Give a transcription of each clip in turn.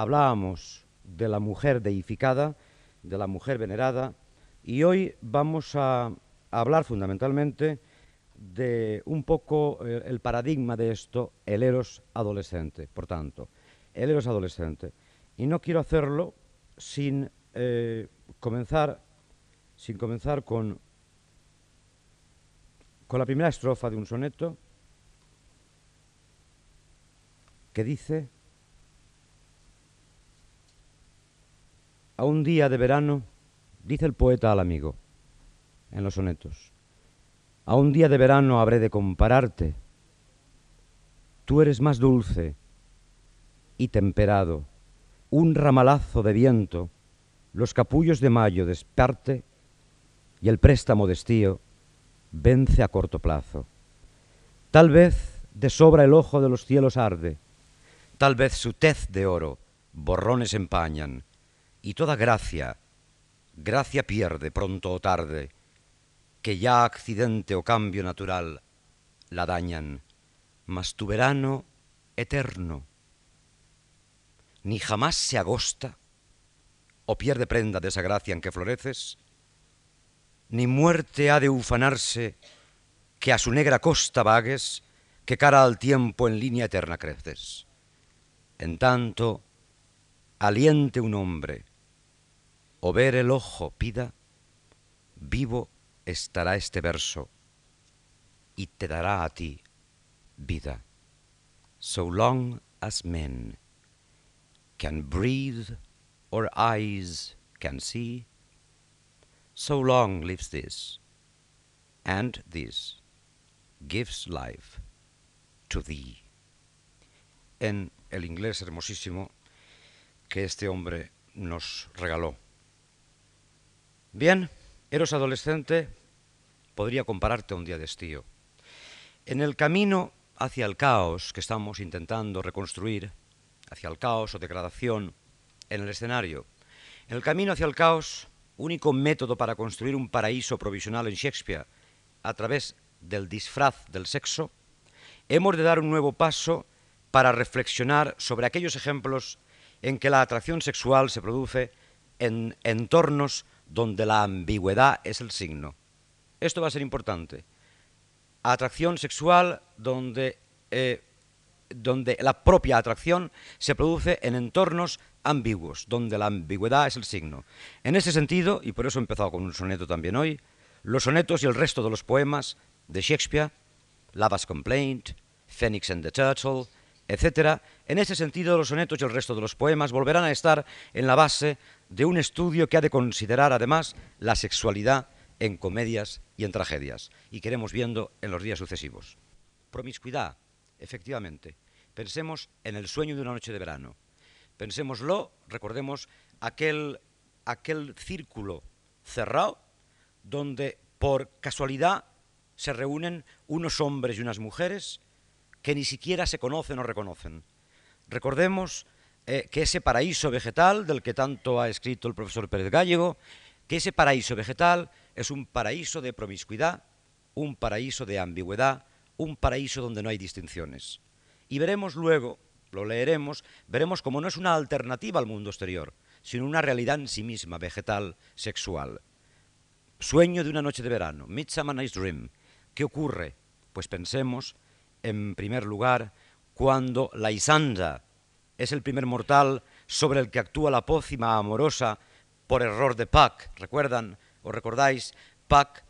hablábamos de la mujer deificada, de la mujer venerada, y hoy vamos a hablar fundamentalmente de un poco eh, el paradigma de esto, el eros adolescente, por tanto, el eros adolescente. Y no quiero hacerlo sin eh, comenzar, sin comenzar con, con la primera estrofa de un soneto que dice, a un día de verano, dice el poeta al amigo en los sonetos, a un día de verano habré de compararte, tú eres más dulce y temperado, un ramalazo de viento, los capullos de mayo desparte y el préstamo de estío vence a corto plazo. Tal vez de sobra el ojo de los cielos arde, tal vez su tez de oro borrones empañan, y toda gracia, gracia pierde pronto o tarde, que ya accidente o cambio natural la dañan, mas tu verano eterno ni jamás se agosta o pierde prenda de esa gracia en que floreces, ni muerte ha de ufanarse que a su negra costa vagues, que cara al tiempo en línea eterna creces. En tanto, aliente un hombre, o ver el ojo pida, vivo estará este verso y te dará a ti vida. So long as men can breathe or eyes can see, so long lives this, and this gives life to thee. En el inglés hermosísimo que este hombre nos regaló. Bien, eros adolescente, podría compararte a un día de estío. En el camino hacia el caos que estamos intentando reconstruir, hacia el caos o degradación en el escenario, en el camino hacia el caos, único método para construir un paraíso provisional en Shakespeare a través del disfraz del sexo, hemos de dar un nuevo paso para reflexionar sobre aquellos ejemplos en que la atracción sexual se produce en entornos donde la ambigüedad es el signo. Esto va a ser importante. Atracción sexual donde, eh, donde la propia atracción se produce en entornos ambiguos, donde la ambigüedad es el signo. En ese sentido, y por eso he empezado con un soneto también hoy, los sonetos y el resto de los poemas de Shakespeare, Lava's Complaint, Phoenix and the Turtle, etc., en ese sentido los sonetos y el resto de los poemas volverán a estar en la base de un estudio que ha de considerar además la sexualidad en comedias y en tragedias, y que iremos viendo en los días sucesivos. Promiscuidad, efectivamente. Pensemos en el sueño de una noche de verano. Pensémoslo, recordemos aquel, aquel círculo cerrado donde por casualidad se reúnen unos hombres y unas mujeres que ni siquiera se conocen o reconocen. Recordemos eh, que ese paraíso vegetal del que tanto ha escrito el profesor Pérez Gallego, que ese paraíso vegetal es un paraíso de promiscuidad, un paraíso de ambigüedad, un paraíso donde no hay distinciones. Y veremos luego, lo leeremos, veremos cómo no es una alternativa al mundo exterior, sino una realidad en sí misma, vegetal, sexual. Sueño de una noche de verano, Midsummer Night's Dream. ¿Qué ocurre? Pues pensemos, en primer lugar, cuando la Isanda, es el primer mortal sobre el que actúa la pócima amorosa por error de Puck. ¿Recuerdan o recordáis? Puck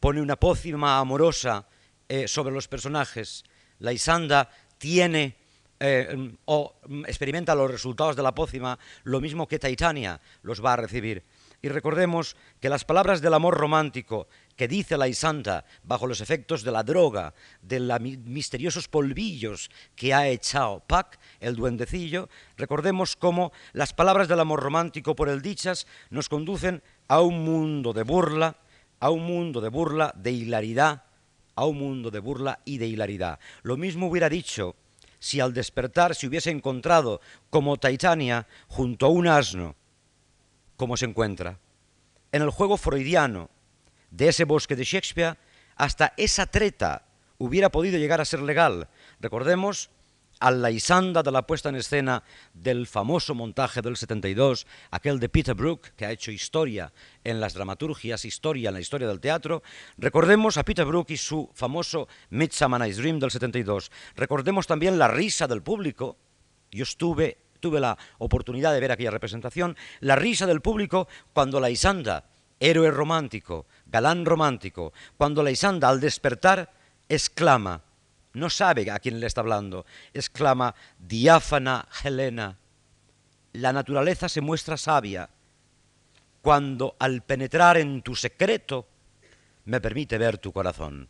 pone una pócima amorosa eh, sobre los personajes. La Isanda tiene eh, o experimenta los resultados de la pócima lo mismo que Titania los va a recibir. Y recordemos que las palabras del amor romántico que dice la Isanta bajo los efectos de la droga, de los misteriosos polvillos que ha echado Pac, el duendecillo, recordemos cómo las palabras del amor romántico por el dichas nos conducen a un mundo de burla, a un mundo de burla, de hilaridad, a un mundo de burla y de hilaridad. Lo mismo hubiera dicho si al despertar se hubiese encontrado como Titania junto a un asno, como se encuentra. En el juego freudiano, de ese bosque de Shakespeare, hasta esa treta hubiera podido llegar a ser legal. Recordemos, a la isanda de la puesta en escena del famoso montaje del 72, aquel de Peter Brook, que ha hecho historia en las dramaturgias, historia en la historia del teatro. Recordemos a Peter Brook y su famoso Midsummer Night's Dream del 72. Recordemos también la risa del público. Yo estuve, tuve la oportunidad de ver aquella representación, la risa del público cuando la Isanda, héroe romántico, galán romántico, cuando la Isanda al despertar exclama, no sabe a quién le está hablando, exclama, diáfana Helena, la naturaleza se muestra sabia cuando al penetrar en tu secreto me permite ver tu corazón.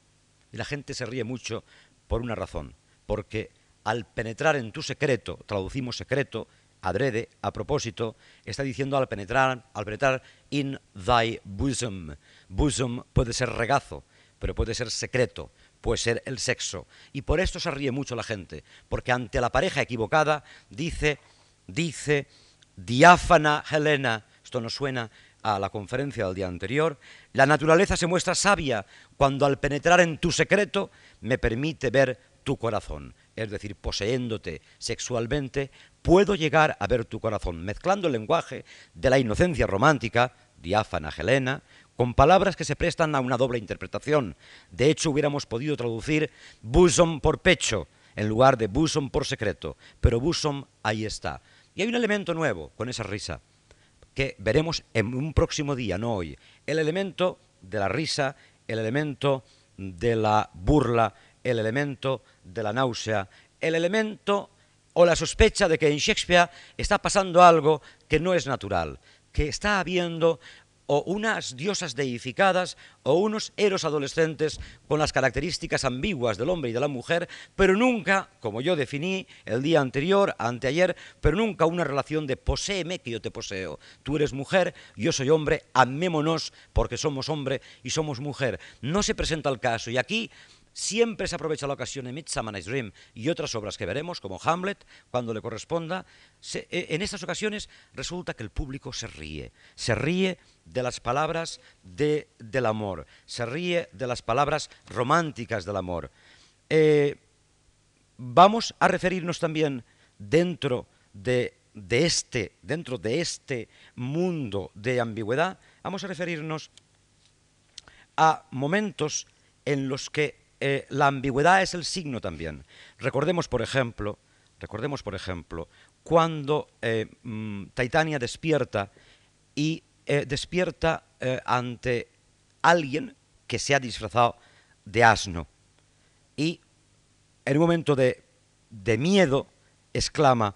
Y la gente se ríe mucho por una razón, porque al penetrar en tu secreto, traducimos secreto, adrede, a propósito, está diciendo al penetrar, al penetrar in thy bosom. Bosom puede ser regazo, pero puede ser secreto, puede ser el sexo. Y por esto se ríe mucho la gente, porque ante la pareja equivocada dice, dice, diáfana Helena, esto no suena a la conferencia del día anterior, la naturaleza se muestra sabia cuando al penetrar en tu secreto me permite ver tu corazón, es decir, poseéndote sexualmente, puedo llegar a ver tu corazón, mezclando el lenguaje de la inocencia romántica, diáfana Helena, con palabras que se prestan a una doble interpretación. De hecho, hubiéramos podido traducir bosom por pecho en lugar de bosom por secreto, pero bosom ahí está. Y hay un elemento nuevo con esa risa, que veremos en un próximo día, no hoy. El elemento de la risa, el elemento de la burla, el elemento de la náusea, el elemento o la sospecha de que en Shakespeare está pasando algo que no es natural, que está habiendo o unas diosas deificadas o unos héroes adolescentes con las características ambiguas del hombre y de la mujer, pero nunca, como yo definí el día anterior, anteayer, pero nunca una relación de poséeme que yo te poseo. Tú eres mujer, yo soy hombre, amémonos porque somos hombre y somos mujer. No se presenta el caso y aquí Siempre se aprovecha la ocasión en Midsummer Night's Dream y otras obras que veremos, como Hamlet, cuando le corresponda. Eh, en estas ocasiones resulta que el público se ríe. Se ríe de las palabras de, del amor. Se ríe de las palabras románticas del amor. Eh, vamos a referirnos también dentro de, de, este, dentro de este mundo de ambigüedad, vamos a referirnos a momentos en los que eh, la ambigüedad es el signo también. Recordemos, por ejemplo, recordemos, por ejemplo, cuando eh, mm, Titania despierta y eh, despierta ante alguien que se ha disfrazado de asno y en un momento de, de miedo exclama,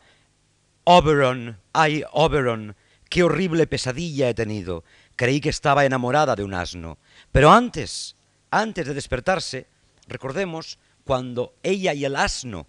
Oberon, ay Oberon, qué horrible pesadilla he tenido. Creí que estaba enamorada de un asno. Pero antes, antes de despertarse, Recordemos cuando ella y el asno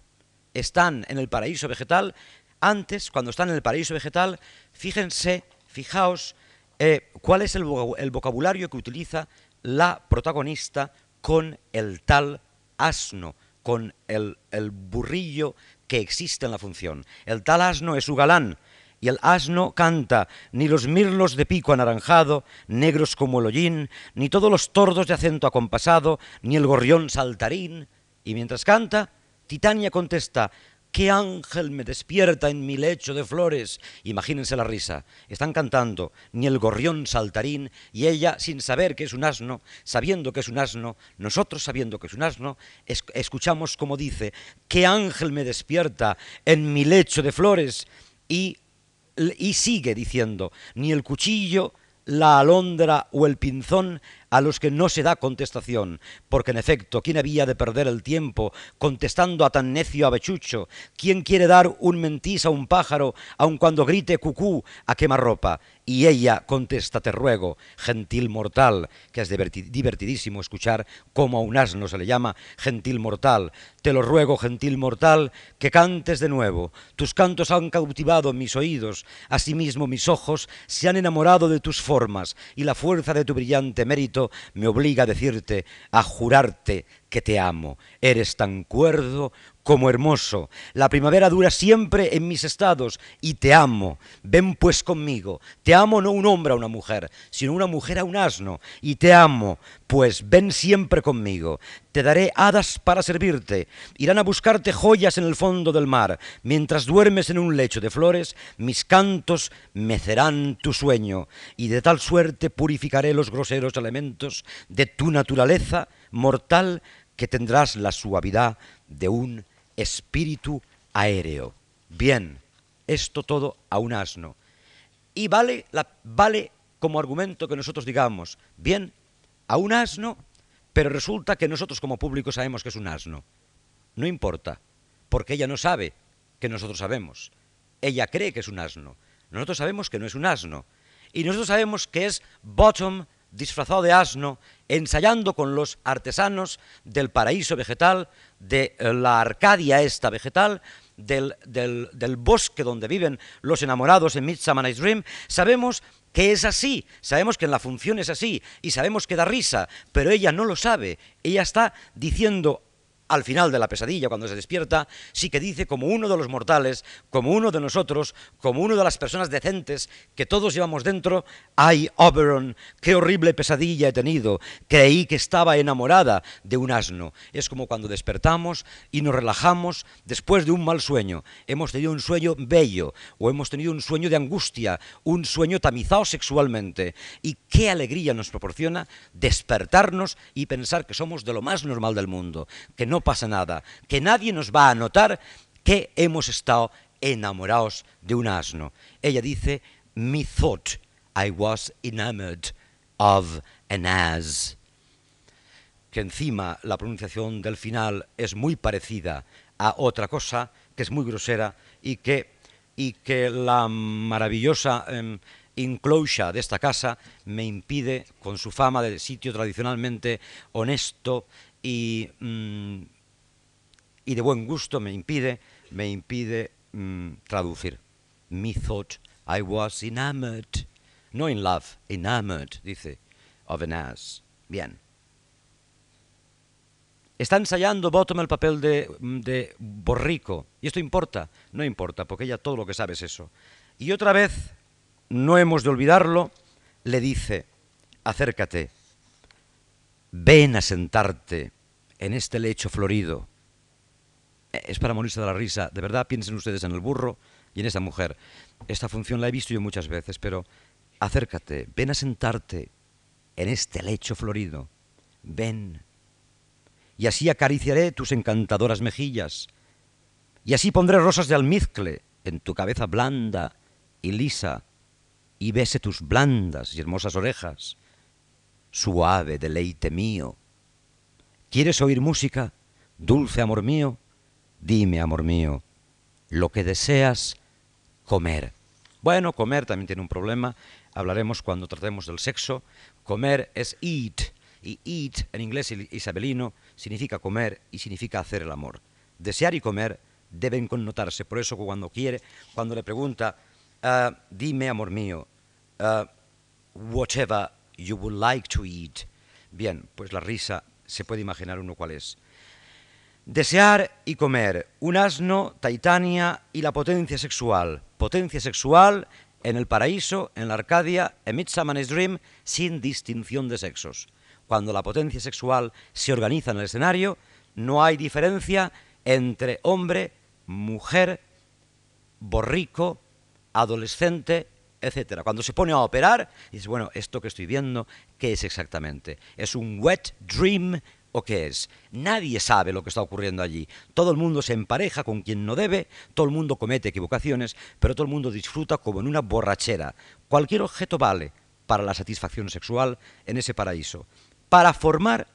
están en el paraíso vegetal, antes, cuando están en el paraíso vegetal, fíjense, fijaos, eh, cuál es el, vocabulario que utiliza la protagonista con el tal asno, con el, el burrillo que existe en la función. El tal asno es su galán, y el asno canta, ni los mirlos de pico anaranjado, negros como el hollín, ni todos los tordos de acento acompasado, ni el gorrión saltarín. Y mientras canta, Titania contesta, ¿Qué ángel me despierta en mi lecho de flores? Imagínense la risa. Están cantando ni el gorrión saltarín y ella, sin saber que es un asno, sabiendo que es un asno, nosotros sabiendo que es un asno, escuchamos como dice, ¿qué ángel me despierta en mi lecho de flores? Y y sigue diciendo, ni el cuchillo, la alondra o el pinzón a los que no se da contestación, porque en efecto, ¿quién había de perder el tiempo contestando a tan necio avechucho? ¿Quién quiere dar un mentís a un pájaro, aun cuando grite cucú a quemarropa? Y ella contesta, te ruego, gentil mortal, que es divertidísimo escuchar cómo a un asno se le llama gentil mortal. Te lo ruego, gentil mortal, que cantes de nuevo. Tus cantos han cautivado mis oídos, asimismo mis ojos se han enamorado de tus formas, y la fuerza de tu brillante mérito me obliga a decirte, a jurarte que te amo. Eres tan cuerdo como hermoso. La primavera dura siempre en mis estados y te amo. Ven pues conmigo. Te amo no un hombre a una mujer, sino una mujer a un asno. Y te amo, pues ven siempre conmigo. Te daré hadas para servirte. Irán a buscarte joyas en el fondo del mar. Mientras duermes en un lecho de flores, mis cantos mecerán tu sueño. Y de tal suerte purificaré los groseros elementos de tu naturaleza mortal que tendrás la suavidad de un espíritu aéreo. Bien, esto todo a un asno. Y vale, vale como argumento que nosotros digamos, bien, a un asno, pero resulta que nosotros como público sabemos que es un asno. No importa, porque ella no sabe que nosotros sabemos. Ella cree que es un asno. Nosotros sabemos que no es un asno. Y nosotros sabemos que es bottom disfrazado de asno, ensayando con los artesanos del paraíso vegetal, de eh, la Arcadia esta vegetal, del, del, bosque donde viven los enamorados en Midsummer Night's Dream, sabemos que es así, sabemos que en la función es así, y sabemos que da risa, pero ella no lo sabe, ella está diciendo al final de la pesadilla, cuando se despierta, sí que dice como uno de los mortales, como uno de nosotros, como uno de las personas decentes que todos llevamos dentro, ay, Oberon, qué horrible pesadilla he tenido, creí que estaba enamorada de un asno. Es como cuando despertamos y nos relajamos después de un mal sueño. Hemos tenido un sueño bello o hemos tenido un sueño de angustia, un sueño tamizado sexualmente. Y qué alegría nos proporciona despertarnos y pensar que somos de lo más normal del mundo, que no pasa nada, que nadie nos va a notar que hemos estado enamorados de un asno. Ella dice, me thought I was enamored of an ass. Que encima la pronunciación del final es muy parecida a otra cosa que es muy grosera y que, y que la maravillosa eh, enclosure de esta casa me impide, con su fama de sitio tradicionalmente honesto y, mm, y de buen gusto me impide, me impide mm, traducir. Me thought I was enamored, no in love, enamored, dice, of an ass. Bien. Está ensayando Bottom el papel de, de borrico. ¿Y esto importa? No importa, porque ella todo lo que sabe es eso. Y otra vez, no hemos de olvidarlo, le dice, acércate, ven a sentarte en este lecho florido. Eh, es para morirse de la risa. De verdad, piensen ustedes en el burro y en esa mujer. Esta función la he visto yo muchas veces, pero acércate, ven a sentarte en este lecho florido. Ven. Y así acariciaré tus encantadoras mejillas. Y así pondré rosas de almizcle en tu cabeza blanda y lisa. Y bese tus blandas y hermosas orejas. Suave deleite mío ¿Quieres oír música? Dulce amor mío, dime, amor mío, lo que deseas comer. Bueno, comer también tiene un problema, hablaremos cuando tratemos del sexo. Comer es eat, y eat en inglés isabelino significa comer y significa hacer el amor. Desear y comer deben connotarse, por eso cuando quiere, cuando le pregunta, ah, dime, amor mío, uh, whatever you would like to eat. Bien, pues la risa se puede imaginar uno cuál es. Desear y comer, un asno, Titania y la potencia sexual. Potencia sexual en el paraíso, en la Arcadia, en Midsummer's Dream, sin distinción de sexos. Cuando la potencia sexual se organiza en el escenario, no hay diferencia entre hombre, mujer, borrico, adolescente, etc. Cuando se pone a operar, dice, bueno, esto que estoy viendo, ¿qué es exactamente? ¿Es un wet dream o qué es? Nadie sabe lo que está ocurriendo allí. Todo el mundo se empareja con quien no debe, todo el mundo comete equivocaciones, pero todo el mundo disfruta como en una borrachera. Cualquier objeto vale para la satisfacción sexual en ese paraíso. Para formar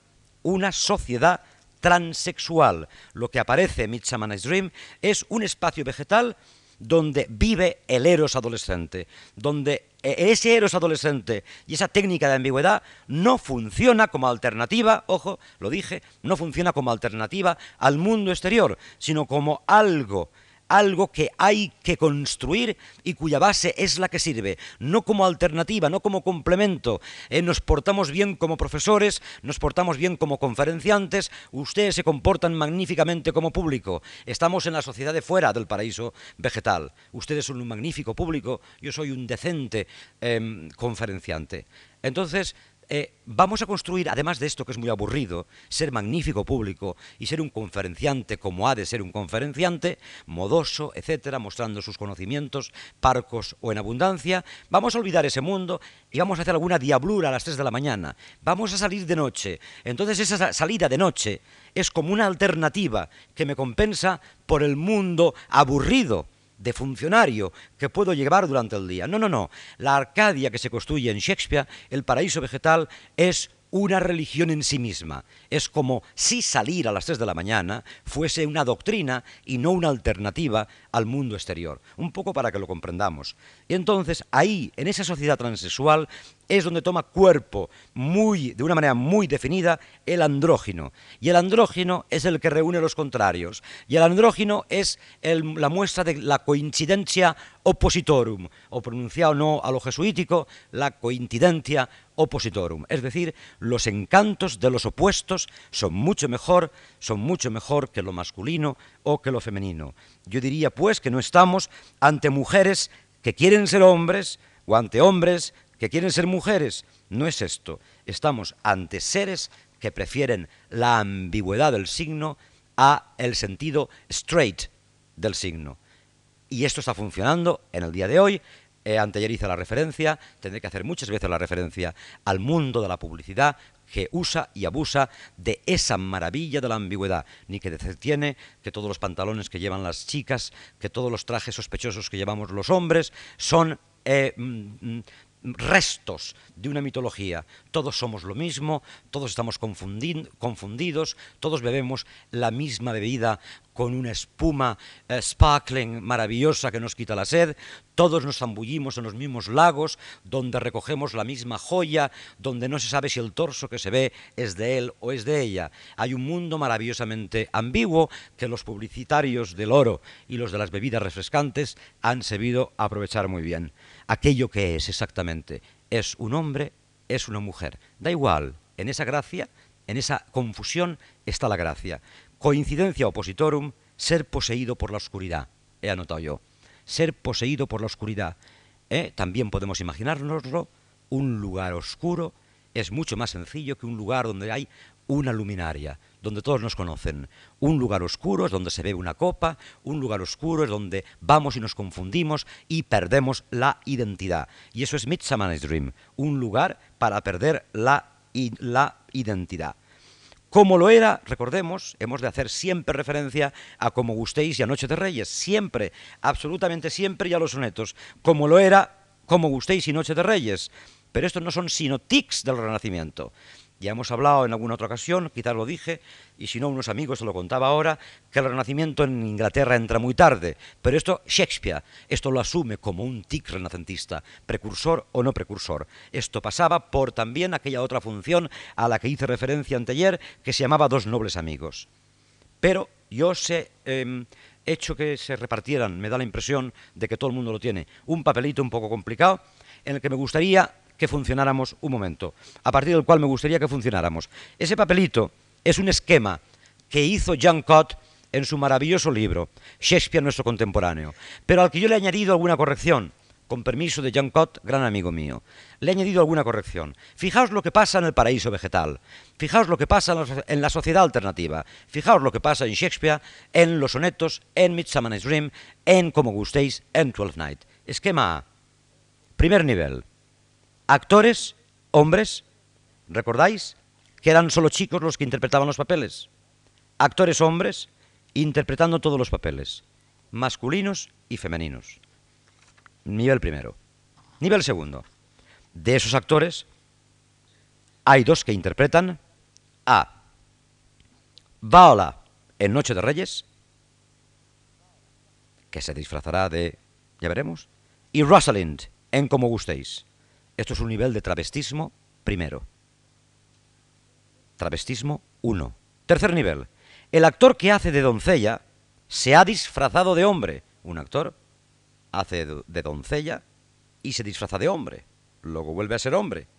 una sociedad transexual. Lo que aparece en Midsummer's Dream es un espacio vegetal donde vive el eros adolescente, donde e-, ese eros adolescente y esa técnica de ambigüedad no funciona como alternativa, ojo, lo dije, no funciona como alternativa al mundo exterior, sino como algo algo que hay que construir y cuya base es la que sirve, no como alternativa, no como complemento. Eh, nos portamos bien como profesores, nos portamos bien como conferenciantes, ustedes se comportan magníficamente como público. Estamos en la sociedad de fuera del paraíso vegetal. Ustedes son un magnífico público, yo soy un decente em, conferenciante. Entonces, eh, vamos a construir, además de esto que es muy aburrido, ser magnífico público y ser un conferenciante como ha de ser un conferenciante, modoso, etcétera, mostrando sus conocimientos, parcos o en abundancia, vamos a olvidar ese mundo y vamos a hacer alguna diablura a las 3 de la mañana. Vamos a salir de noche. Entonces esa salida de noche es como una alternativa que me compensa por el mundo aburrido de funcionario que puedo llevar durante el día. No, no, no. La Arcadia que se construye en Shakespeare, el paraíso vegetal, es una religión en sí misma. Es como si salir a las 3 de la mañana fuese una doctrina y no una alternativa al mundo exterior. Un poco para que lo comprendamos. Y entonces ahí, en esa sociedad transexual, es donde toma cuerpo muy, de una manera muy definida el andrógino. Y el andrógino es el que reúne los contrarios. Y el andrógino es la muestra de la coincidencia oppositorum, o pronunciado no a lo jesuítico, la coincidencia oppositorum. Es decir, los encantos de los opuestos son mucho mejor, son mucho mejor que lo masculino o que lo femenino. Yo diría pues que no estamos ante mujeres que quieren ser hombres o ante hombres que quieren ser mujeres. No es esto. Estamos ante seres que prefieren la ambigüedad del signo a el sentido straight del signo. Y esto está funcionando en el día de hoy. Eh, anteayer hice la referencia, tendré que hacer muchas veces la referencia al mundo de la publicidad que usa y abusa de esa maravilla de la ambigüedad, ni que tiene que todos los pantalones que llevan las chicas, que todos los trajes sospechosos que llevamos los hombres son eh, mm, mm, restos de una mitología. Todos somos lo mismo, todos estamos confundidos, todos bebemos la misma bebida con una espuma eh, sparkling maravillosa que nos quita la sed, todos nos zambullimos en los mismos lagos, donde recogemos la misma joya, donde no se sabe si el torso que se ve es de él o es de ella. Hay un mundo maravillosamente ambiguo que los publicitarios del oro y los de las bebidas refrescantes han sabido aprovechar muy bien. Aquello que es exactamente es un hombre, es una mujer. Da igual, en esa gracia, en esa confusión está la gracia. Coincidencia opositorum, ser poseído por la oscuridad. He anotado yo. Ser poseído por la oscuridad. ¿Eh? También podemos imaginárnoslo. Un lugar oscuro es mucho más sencillo que un lugar donde hay una luminaria, donde todos nos conocen. Un lugar oscuro es donde se ve una copa, un lugar oscuro es donde vamos y nos confundimos y perdemos la identidad. Y eso es Midsummer's Dream, un lugar para perder la, la identidad. Como lo era, recordemos, hemos de hacer siempre referencia a Como gustéis y a Noche de Reyes, siempre, absolutamente siempre y a los sonetos, como lo era Como gustéis y Noche de Reyes. Pero estos no son sino tics del Renacimiento. Ya hemos hablado en alguna otra ocasión, quizás lo dije, y si no, unos amigos se lo contaba ahora, que el Renacimiento en Inglaterra entra muy tarde. Pero esto, Shakespeare, esto lo asume como un tic renacentista, precursor o no precursor. Esto pasaba por también aquella otra función a la que hice referencia anteayer, que se llamaba Dos nobles amigos. Pero yo sé, em, hecho que se repartieran, me da la impresión de que todo el mundo lo tiene, un papelito un poco complicado, en el que me gustaría que funcionáramos un momento, a partir del cual me gustaría que funcionáramos. Ese papelito es un esquema que hizo Jean Cott en su maravilloso libro, Shakespeare nuestro contemporáneo, pero al que yo le he añadido alguna corrección, con permiso de Jean Cott, gran amigo mío. Le he añadido alguna corrección. Fijaos lo que pasa en el paraíso vegetal. Fijaos lo que pasa en la sociedad alternativa. Fijaos lo que pasa en Shakespeare, en los sonetos, en Midsummer's Dream, en Como gustéis, en Twelfth Night. Esquema A. Primer nivel. Actores, hombres, ¿recordáis? Que eran solo chicos los que interpretaban los papeles. Actores hombres interpretando todos los papeles, masculinos y femeninos. Nivel primero. Nivel segundo. De esos actores, hay dos que interpretan a Baola en Noche de Reyes, que se disfrazará de, ya veremos, y Rosalind en Como gustéis. Esto es un nivel de travestismo primero. Travestismo 1. Tercer nivel. El actor que hace de doncella se ha disfrazado de hombre. Un actor hace de doncella y se disfraza de hombre. Luego vuelve a ser hombre.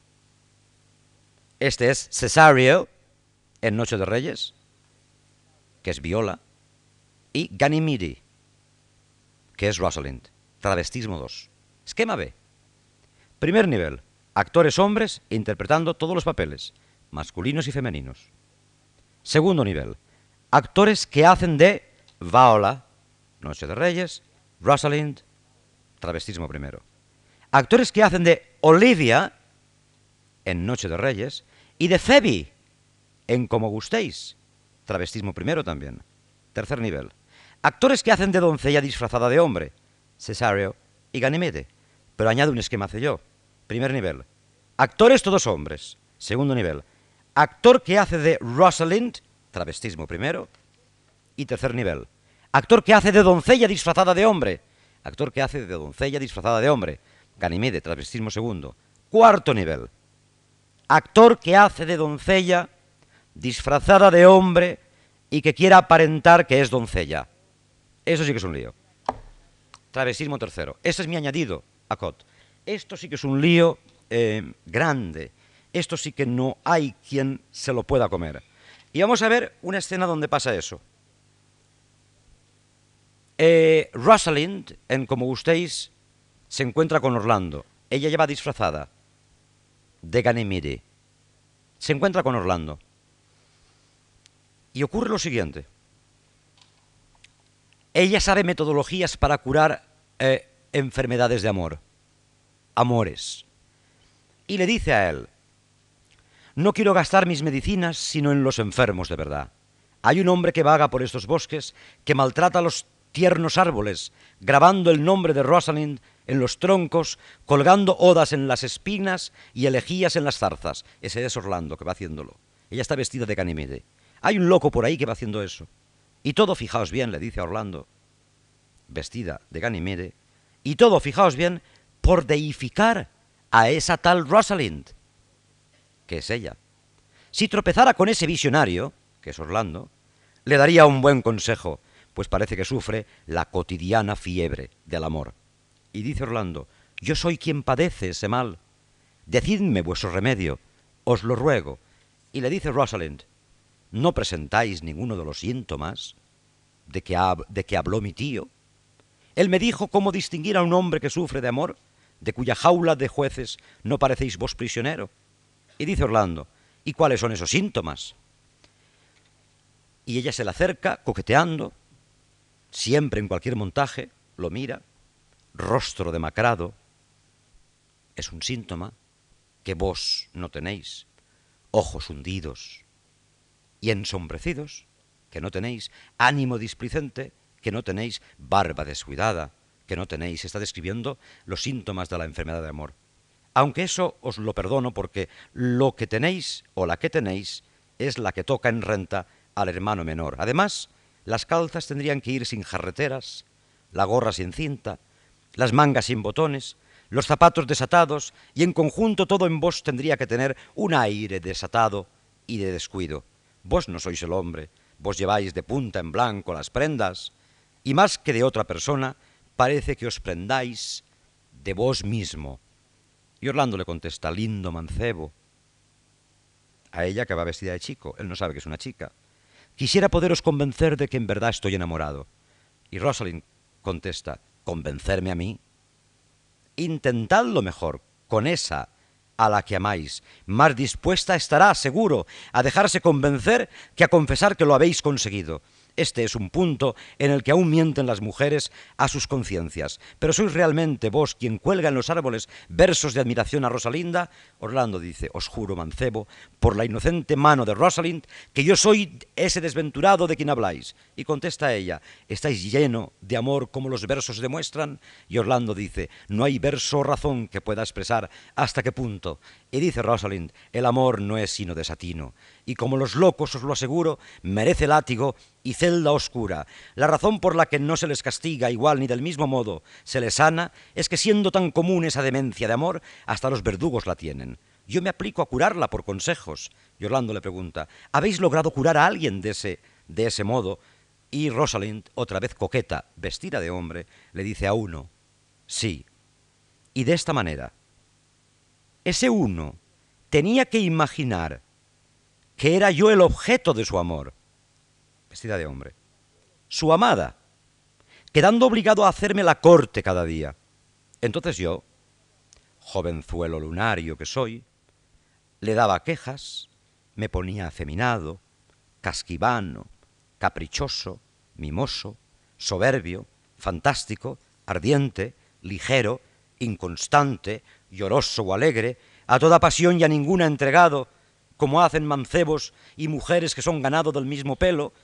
Este es Cesario en Noche de Reyes, que es Viola, y Ganymede, que es Rosalind. Travestismo 2. Esquema B. Primer nivel. Actores hombres interpretando todos los papeles, masculinos y femeninos. Segundo nivel. Actores que hacen de Viola, Noche de Reyes, Rosalind, travestismo primero. Actores que hacen de Olivia, en Noche de Reyes, y de Phoebe, en Como Gustéis, travestismo primero también. Tercer nivel. Actores que hacen de doncella disfrazada de hombre, Cesario y Ganymede. Pero añade un esquema yo. Primer nivel. Actores todos hombres. Segundo nivel. Actor que hace de Rosalind, travestismo primero. Y tercer nivel. Actor que hace de doncella disfrazada de hombre. Actor que hace de doncella disfrazada de hombre. Ganymede, travestismo segundo. Cuarto nivel. Actor que hace de doncella disfrazada de hombre y que quiera aparentar que es doncella. Eso sí que es un lío. Travestismo tercero. Ese es mi añadido a COT. Esto sí que es un lío eh, grande. Esto sí que no hay quien se lo pueda comer. Y vamos a ver una escena donde pasa eso. Eh, Rosalind, en Como gustéis, se encuentra con Orlando. Ella lleva disfrazada de Ganymede. Se encuentra con Orlando. Y ocurre lo siguiente. Ella sabe metodologías para curar eh, enfermedades de amor, amores. Y le dice a él, no quiero gastar mis medicinas sino en los enfermos de verdad. Hay un hombre que vaga por estos bosques, que maltrata a los tiernos árboles, grabando el nombre de Rosalind en los troncos, colgando odas en las espinas y elegías en las zarzas. Ese es Orlando que va haciéndolo. Ella está vestida de Ganymede. Hay un loco por ahí que va haciendo eso. Y todo, fijaos bien, le dice a Orlando, vestida de Ganymede, y todo, fijaos bien, por deificar a esa tal Rosalind, que es ella. Si tropezara con ese visionario, que es Orlando, le daría un buen consejo, pues parece que sufre la cotidiana fiebre del amor. Y dice Orlando, yo soy quien padece ese mal. Decidme vuestro remedio, os lo ruego. Y le dice Rosalind, ¿no presentáis ninguno de los síntomas de que, de que habló mi tío? Él me dijo cómo distinguir a un hombre que sufre de amor, de cuya jaula de jueces no parecéis vos prisionero. Y dice Orlando, ¿y cuáles son esos síntomas? Y ella se le acerca, coqueteando, siempre en cualquier montaje, lo mira, rostro demacrado, es un síntoma que vos no tenéis, ojos hundidos y ensombrecidos, que no tenéis, ánimo displicente, que no tenéis, barba descuidada, que no tenéis, está describiendo los síntomas de la enfermedad de amor. Aunque eso os lo perdono porque lo que tenéis o la que tenéis es la que toca en renta al hermano menor. Además, las calzas tendrían que ir sin jarreteras, la gorra sin cinta, las mangas sin botones, los zapatos desatados y en conjunto todo en vos tendría que tener un aire desatado y de descuido. Vos no sois el hombre, vos lleváis de punta en blanco las prendas y más que de otra persona parece que os prendáis de vos mismo. Y Orlando le contesta, lindo mancebo. A ella que va vestida de chico, él no sabe que es una chica. Quisiera poderos convencer de que en verdad estoy enamorado. Y Rosalind contesta, ¿convencerme a mí? Intentadlo mejor con esa a la que amáis. Más dispuesta estará, seguro, a dejarse convencer que a confesar que lo habéis conseguido. Este es un punto en el que aún mienten las mujeres a sus conciencias. Pero sois realmente vos quien cuelga en los árboles versos de admiración a Rosalinda. Orlando dice, os juro, mancebo, por la inocente mano de Rosalind, que yo soy ese desventurado de quien habláis. Y contesta ella, estáis lleno de amor como los versos demuestran. Y Orlando dice, no hay verso o razón que pueda expresar hasta qué punto. Y dice Rosalind, el amor no es sino desatino y como los locos, os lo aseguro, merece látigo y celda oscura. La razón por la que no se les castiga igual ni del mismo modo se les sana es que siendo tan común esa demencia de amor, hasta los verdugos la tienen. Yo me aplico a curarla por consejos. Y Orlando le pregunta, ¿habéis logrado curar a alguien de ese, de ese modo? Y Rosalind, otra vez coqueta, vestida de hombre, le dice a uno, sí. Y de esta manera, ese uno tenía que imaginar que era yo el objeto de su amor, vestida de hombre, su amada, quedando obligado a hacerme la corte cada día. Entonces yo, jovenzuelo lunario que soy, le daba quejas, me ponía afeminado, casquivano, caprichoso, mimoso, soberbio, fantástico, ardiente, ligero, inconstante, lloroso o alegre, a toda pasión y a ninguna entregado, como hacen mancebos y mujeres que son ganado del mismo pelo,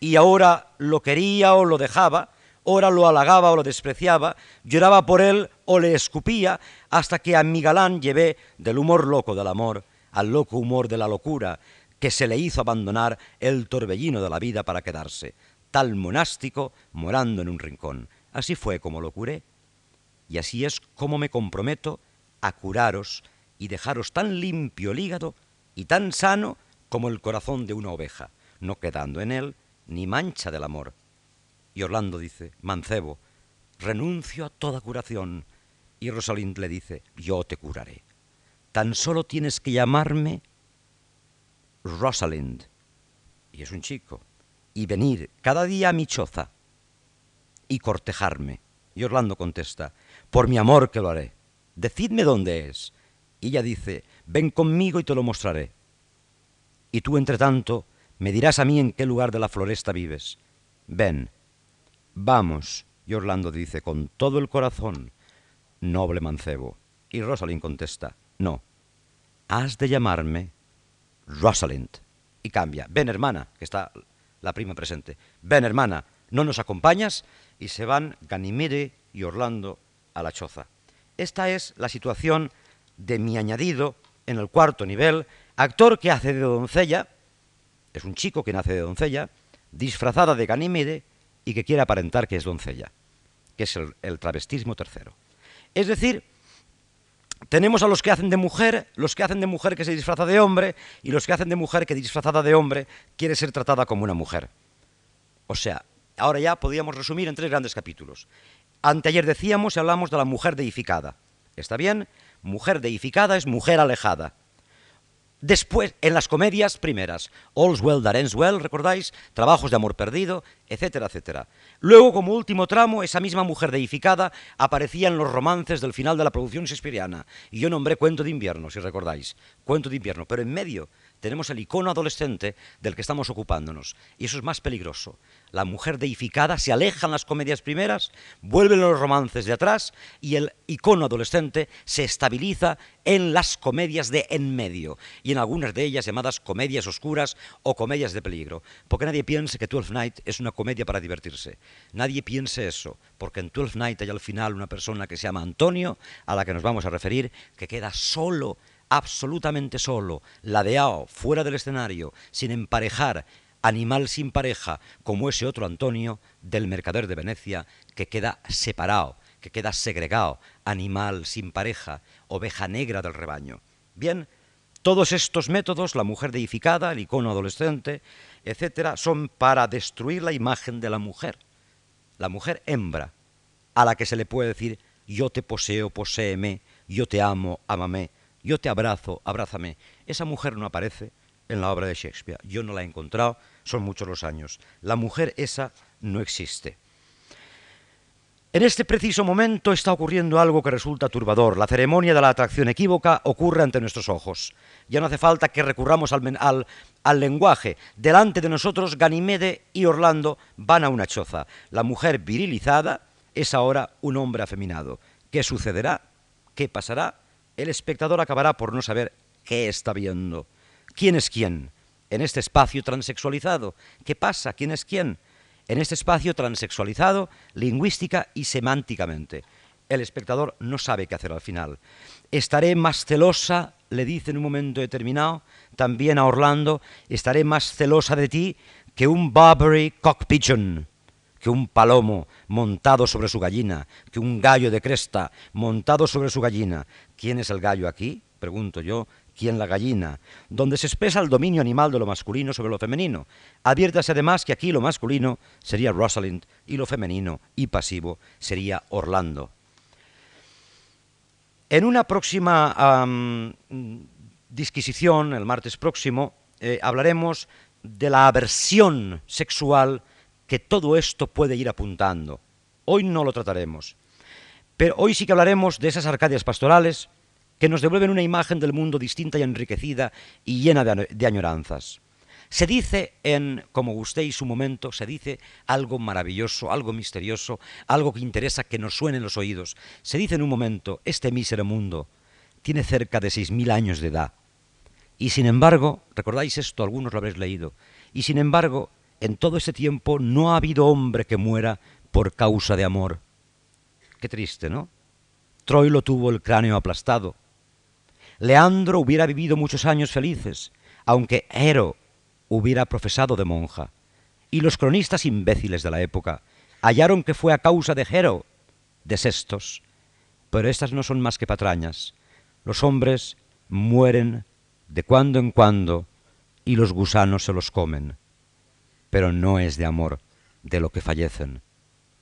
y ahora lo quería o lo dejaba, ora lo halagaba o lo despreciaba, lloraba por él o le escupía, hasta que a mi galán llevé del humor loco del amor al loco humor de la locura, que se le hizo abandonar el torbellino de la vida para quedarse, tal monástico, morando en un rincón. Así fue como lo curé, y así es como me comprometo a curaros y dejaros tan limpio el hígado y tan sano como el corazón de una oveja, no quedando en él ni mancha del amor. Y Orlando dice, mancebo, renuncio a toda curación. Y Rosalind le dice, yo te curaré. Tan solo tienes que llamarme Rosalind, y es un chico, y venir cada día a mi choza y cortejarme. Y Orlando contesta, por mi amor que lo haré. Decidme dónde es. Y ella dice, ven conmigo y te lo mostraré. Y tú, entre tanto, me dirás a mí en qué lugar de la floresta vives. Ven, vamos. Y Orlando dice, con todo el corazón, noble mancebo. Y Rosalind contesta, no, has de llamarme Rosalind. Y cambia, ven hermana, que está la prima presente, ven hermana, ¿no nos acompañas? Y se van Ganimede y Orlando a la choza. Esta es la situación de mi añadido en el cuarto nivel, actor que hace de doncella, es un chico que nace de doncella, disfrazada de Ganímede y que quiere aparentar que es doncella, que es el, el travestismo tercero. Es decir, tenemos a los que hacen de mujer, los que hacen de mujer que se disfraza de hombre, y los que hacen de mujer que disfrazada de hombre quiere ser tratada como una mujer. O sea, ahora ya podríamos resumir en tres grandes capítulos. Anteayer decíamos y hablamos de la mujer deificada. ¿Está bien? Mujer deificada es mujer alejada. Después, en las comedias primeras, All's Well That Ends Well, ¿recordáis? Trabajos de amor perdido, etcétera, etcétera. Luego, como último tramo, esa misma mujer deificada aparecía en los romances del final de la producción shakespeariana. Y yo nombré Cuento de invierno, si recordáis. Cuento de invierno. Pero en medio tenemos el icono adolescente del que estamos ocupándonos. Y eso es más peligroso. La mujer deificada se aleja en las comedias primeras, vuelven los romances de atrás y el icono adolescente se estabiliza en las comedias de en medio y en algunas de ellas llamadas comedias oscuras o comedias de peligro. Porque nadie piense que Twelfth Night es una comedia para divertirse. Nadie piense eso, porque en Twelfth Night hay al final una persona que se llama Antonio, a la que nos vamos a referir, que queda solo absolutamente solo, ladeado, fuera del escenario, sin emparejar, animal sin pareja, como ese otro Antonio del mercader de Venecia, que queda separado, que queda segregado, animal sin pareja, oveja negra del rebaño. Bien, todos estos métodos, la mujer deificada, el icono adolescente, etcétera, son para destruir la imagen de la mujer, la mujer hembra, a la que se le puede decir yo te poseo, poséeme, yo te amo, ámame, yo te abrazo, abrázame. Esa mujer no aparece en la obra de Shakespeare. Yo no la he encontrado, son muchos los años. La mujer esa no existe. En este preciso momento está ocurriendo algo que resulta turbador. La ceremonia de la atracción equívoca ocurre ante nuestros ojos. Ya no hace falta que recurramos al, lenguaje. Delante de nosotros, Ganimede y Orlando van a una choza. La mujer virilizada es ahora un hombre afeminado. ¿Qué sucederá? ¿Qué pasará? el espectador acabará por no saber qué está viendo. ¿Quién es quién? En este espacio transexualizado. ¿Qué pasa? ¿Quién es quién? En este espacio transexualizado, lingüística y semánticamente. El espectador no sabe qué hacer al final. Estaré más celosa, le dice en un momento determinado, también a Orlando, estaré más celosa de ti que un Barbary cock pigeon que un palomo montado sobre su gallina, que un gallo de cresta montado sobre su gallina. ¿Quién es el gallo aquí? Pregunto yo. Quien la gallina, donde se expresa el dominio animal de lo masculino sobre lo femenino. Adviértase además que aquí lo masculino sería Rosalind y lo femenino y pasivo sería Orlando. En una próxima disquisición, el martes próximo, eh, hablaremos de la aversión sexual que todo esto puede ir apuntando. Hoy no lo trataremos, pero hoy sí que hablaremos de esas arcadias pastorales que nos devuelven una imagen del mundo distinta y enriquecida y llena de, añoranzas. Se dice en Como gustéis su momento, se dice algo maravilloso, algo misterioso, algo que interesa que nos suene en los oídos. Se dice en un momento, este mísero mundo tiene cerca de seis mil años de edad. Y sin embargo, recordáis esto, algunos lo habréis leído, y sin embargo, en todo ese tiempo no ha habido hombre que muera por causa de amor. Qué triste, ¿no? Troilo tuvo el cráneo aplastado. Leandro hubiera vivido muchos años felices, aunque Hero hubiera profesado de monja. Y los cronistas imbéciles de la época hallaron que fue a causa de Hero, de Sestos. Pero estas no son más que patrañas. Los hombres mueren de cuando en cuando y los gusanos se los comen. Pero no es de amor de lo que fallecen.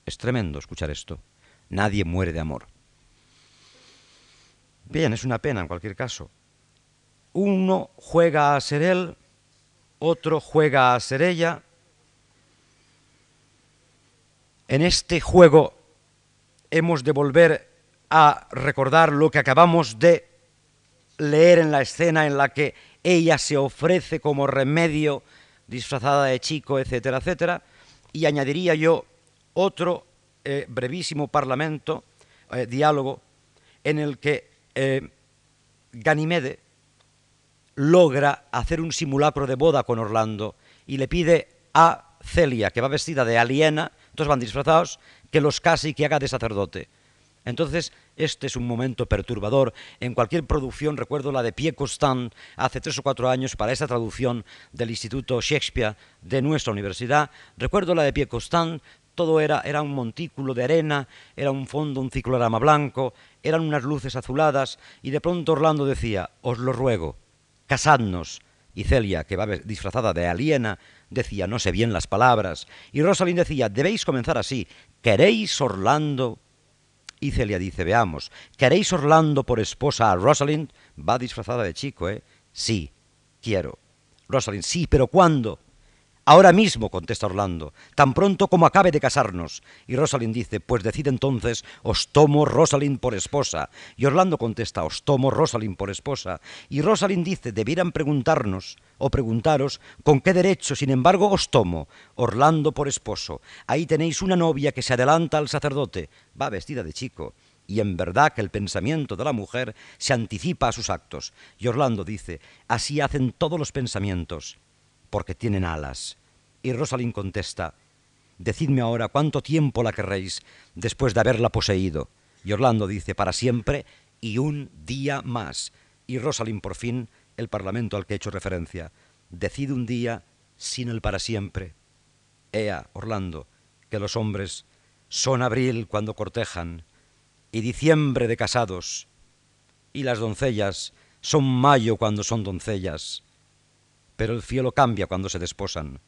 Es tremendo escuchar esto. Nadie muere de amor. Bien, es una pena en cualquier caso. Uno juega a ser él, otro juega a ser ella. En este juego hemos de volver a recordar lo que acabamos de leer en la escena en la que ella se ofrece como remedio disfrazada de chico, etcétera, etcétera, y añadiría yo otro eh, brevísimo parlamento, eh, diálogo, en el que eh, Ganimede logra hacer un simulacro de boda con Orlando y le pide a Celia, que va vestida de aliena, todos van disfrazados, que los case y que haga de sacerdote. Entonces, este es un momento perturbador. En cualquier producción, recuerdo la de Pierre Constant hace tres o cuatro años para esta traducción del Instituto Shakespeare de nuestra universidad. Recuerdo la de Pierre Constant, todo era, era un montículo de arena, era un fondo, un ciclorama blanco, eran unas luces azuladas, y de pronto Orlando decía, os lo ruego, casadnos. Y Celia, que va disfrazada de aliena, decía, no sé bien las palabras. Y Rosalind decía, debéis comenzar así, ¿queréis Orlando y Celia dice, veamos, ¿queréis Orlando por esposa a Rosalind? Va disfrazada de chico, ¿eh? Sí, quiero. Rosalind, sí, pero ¿cuándo? Ahora mismo, contesta Orlando, tan pronto como acabe de casarnos. Y Rosalind dice, pues decid entonces, os tomo Rosalind por esposa. Y Orlando contesta, os tomo Rosalind por esposa. Y Rosalind dice, debieran preguntarnos o preguntaros, ¿con qué derecho, sin embargo, os tomo Orlando por esposo? Ahí tenéis una novia que se adelanta al sacerdote, va vestida de chico. Y en verdad que el pensamiento de la mujer se anticipa a sus actos. Y Orlando dice, así hacen todos los pensamientos porque tienen alas. Y Rosalind contesta, Decidme ahora cuánto tiempo la querréis después de haberla poseído. Y Orlando dice, para siempre y un día más. Y Rosalind, por fin, el parlamento al que he hecho referencia, decide un día sin el para siempre. Ea, Orlando, que los hombres son abril cuando cortejan y diciembre de casados, y las doncellas son mayo cuando son doncellas pero el cielo cambia cuando se desposan,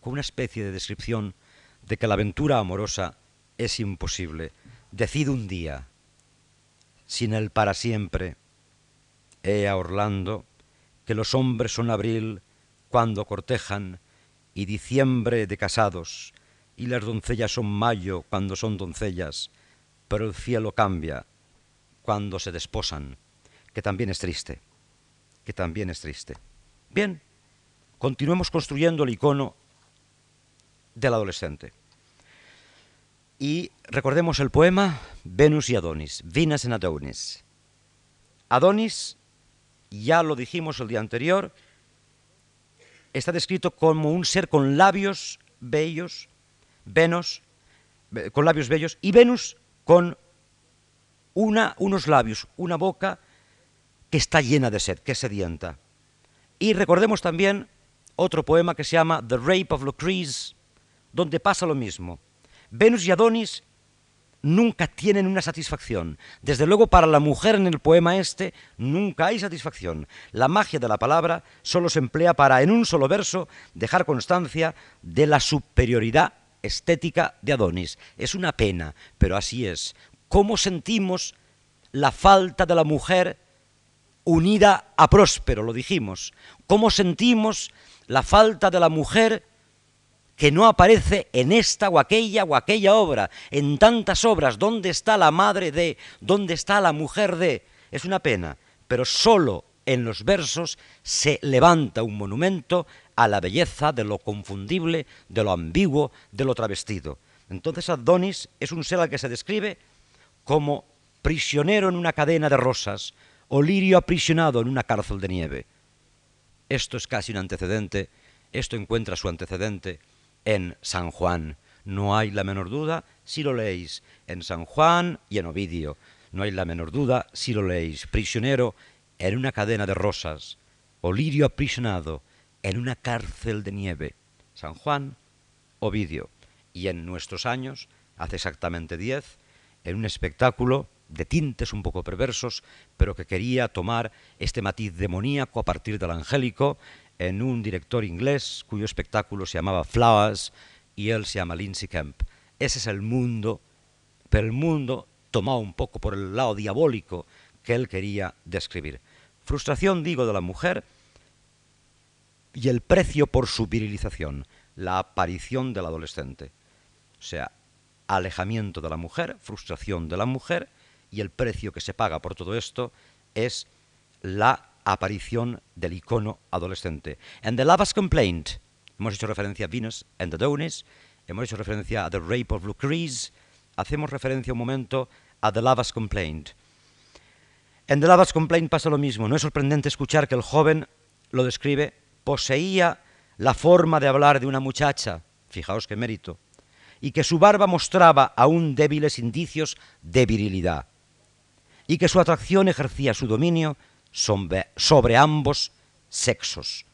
con una especie de descripción de que la aventura amorosa es imposible. Decid un día, sin el para siempre, he a Orlando, que los hombres son abril cuando cortejan y diciembre de casados, y las doncellas son mayo cuando son doncellas, pero el cielo cambia cuando se desposan, que también es triste, que también es triste. Bien, continuemos construyendo el icono del adolescente. Y recordemos el poema Venus y Adonis, Venus en Adonis. Adonis, ya lo dijimos el día anterior, está descrito como un ser con labios bellos, Venus, con labios bellos, y Venus con unos labios, una boca que está llena de sed, que es sedienta. Y recordemos también otro poema que se llama The Rape of Lucrece, donde pasa lo mismo. Venus y Adonis nunca tienen una satisfacción. Desde luego para la mujer en el poema este nunca hay satisfacción. La magia de la palabra solo se emplea para, en un solo verso, dejar constancia de la superioridad estética de Adonis. Es una pena, pero así es. ¿Cómo sentimos la falta de la mujer unida a Próspero? Lo dijimos. ¿Cómo sentimos la falta de la mujer que no aparece en esta o aquella o aquella obra, en tantas obras, ¿dónde está la madre de? ¿Dónde está la mujer de? Es una pena, pero solo en los versos se levanta un monumento a la belleza de lo confundible, de lo ambiguo, de lo travestido. Entonces Adonis es un ser al que se describe como prisionero en una cadena de rosas o lirio aprisionado en una cárcel de nieve. Esto es casi un antecedente, esto encuentra su antecedente en San Juan. No hay la menor duda si lo leéis en San Juan y en Ovidio. No hay la menor duda si lo leéis. Prisionero en una cadena de rosas, o lirio aprisionado en una cárcel de nieve. San Juan, Ovidio. Y en nuestros años, hace exactamente diez, en un espectáculo de tintes un poco perversos, pero que quería tomar este matiz demoníaco a partir del angélico en un director inglés cuyo espectáculo se llamaba Flowers y él se llama Lindsay Kemp. Ese es el mundo, pero el mundo tomado un poco por el lado diabólico que él quería describir. Frustración, digo, de la mujer y el precio por su virilización, la aparición del adolescente. O sea, alejamiento de la mujer, frustración de la mujer y el precio que se paga por todo esto es la aparición del icono adolescente. En The Lover's Complaint hemos hecho referencia a Venus and Adonis, hemos hecho referencia a The Rape of Lucrece, hacemos referencia un momento a The Lover's Complaint. En The Lover's Complaint pasa lo mismo. No es sorprendente escuchar que el joven lo describe, poseía la forma de hablar de una muchacha, fijaos qué mérito, y que su barba mostraba aún débiles indicios de virilidad y que su atracción ejercía su dominio sobre, ambos sexos.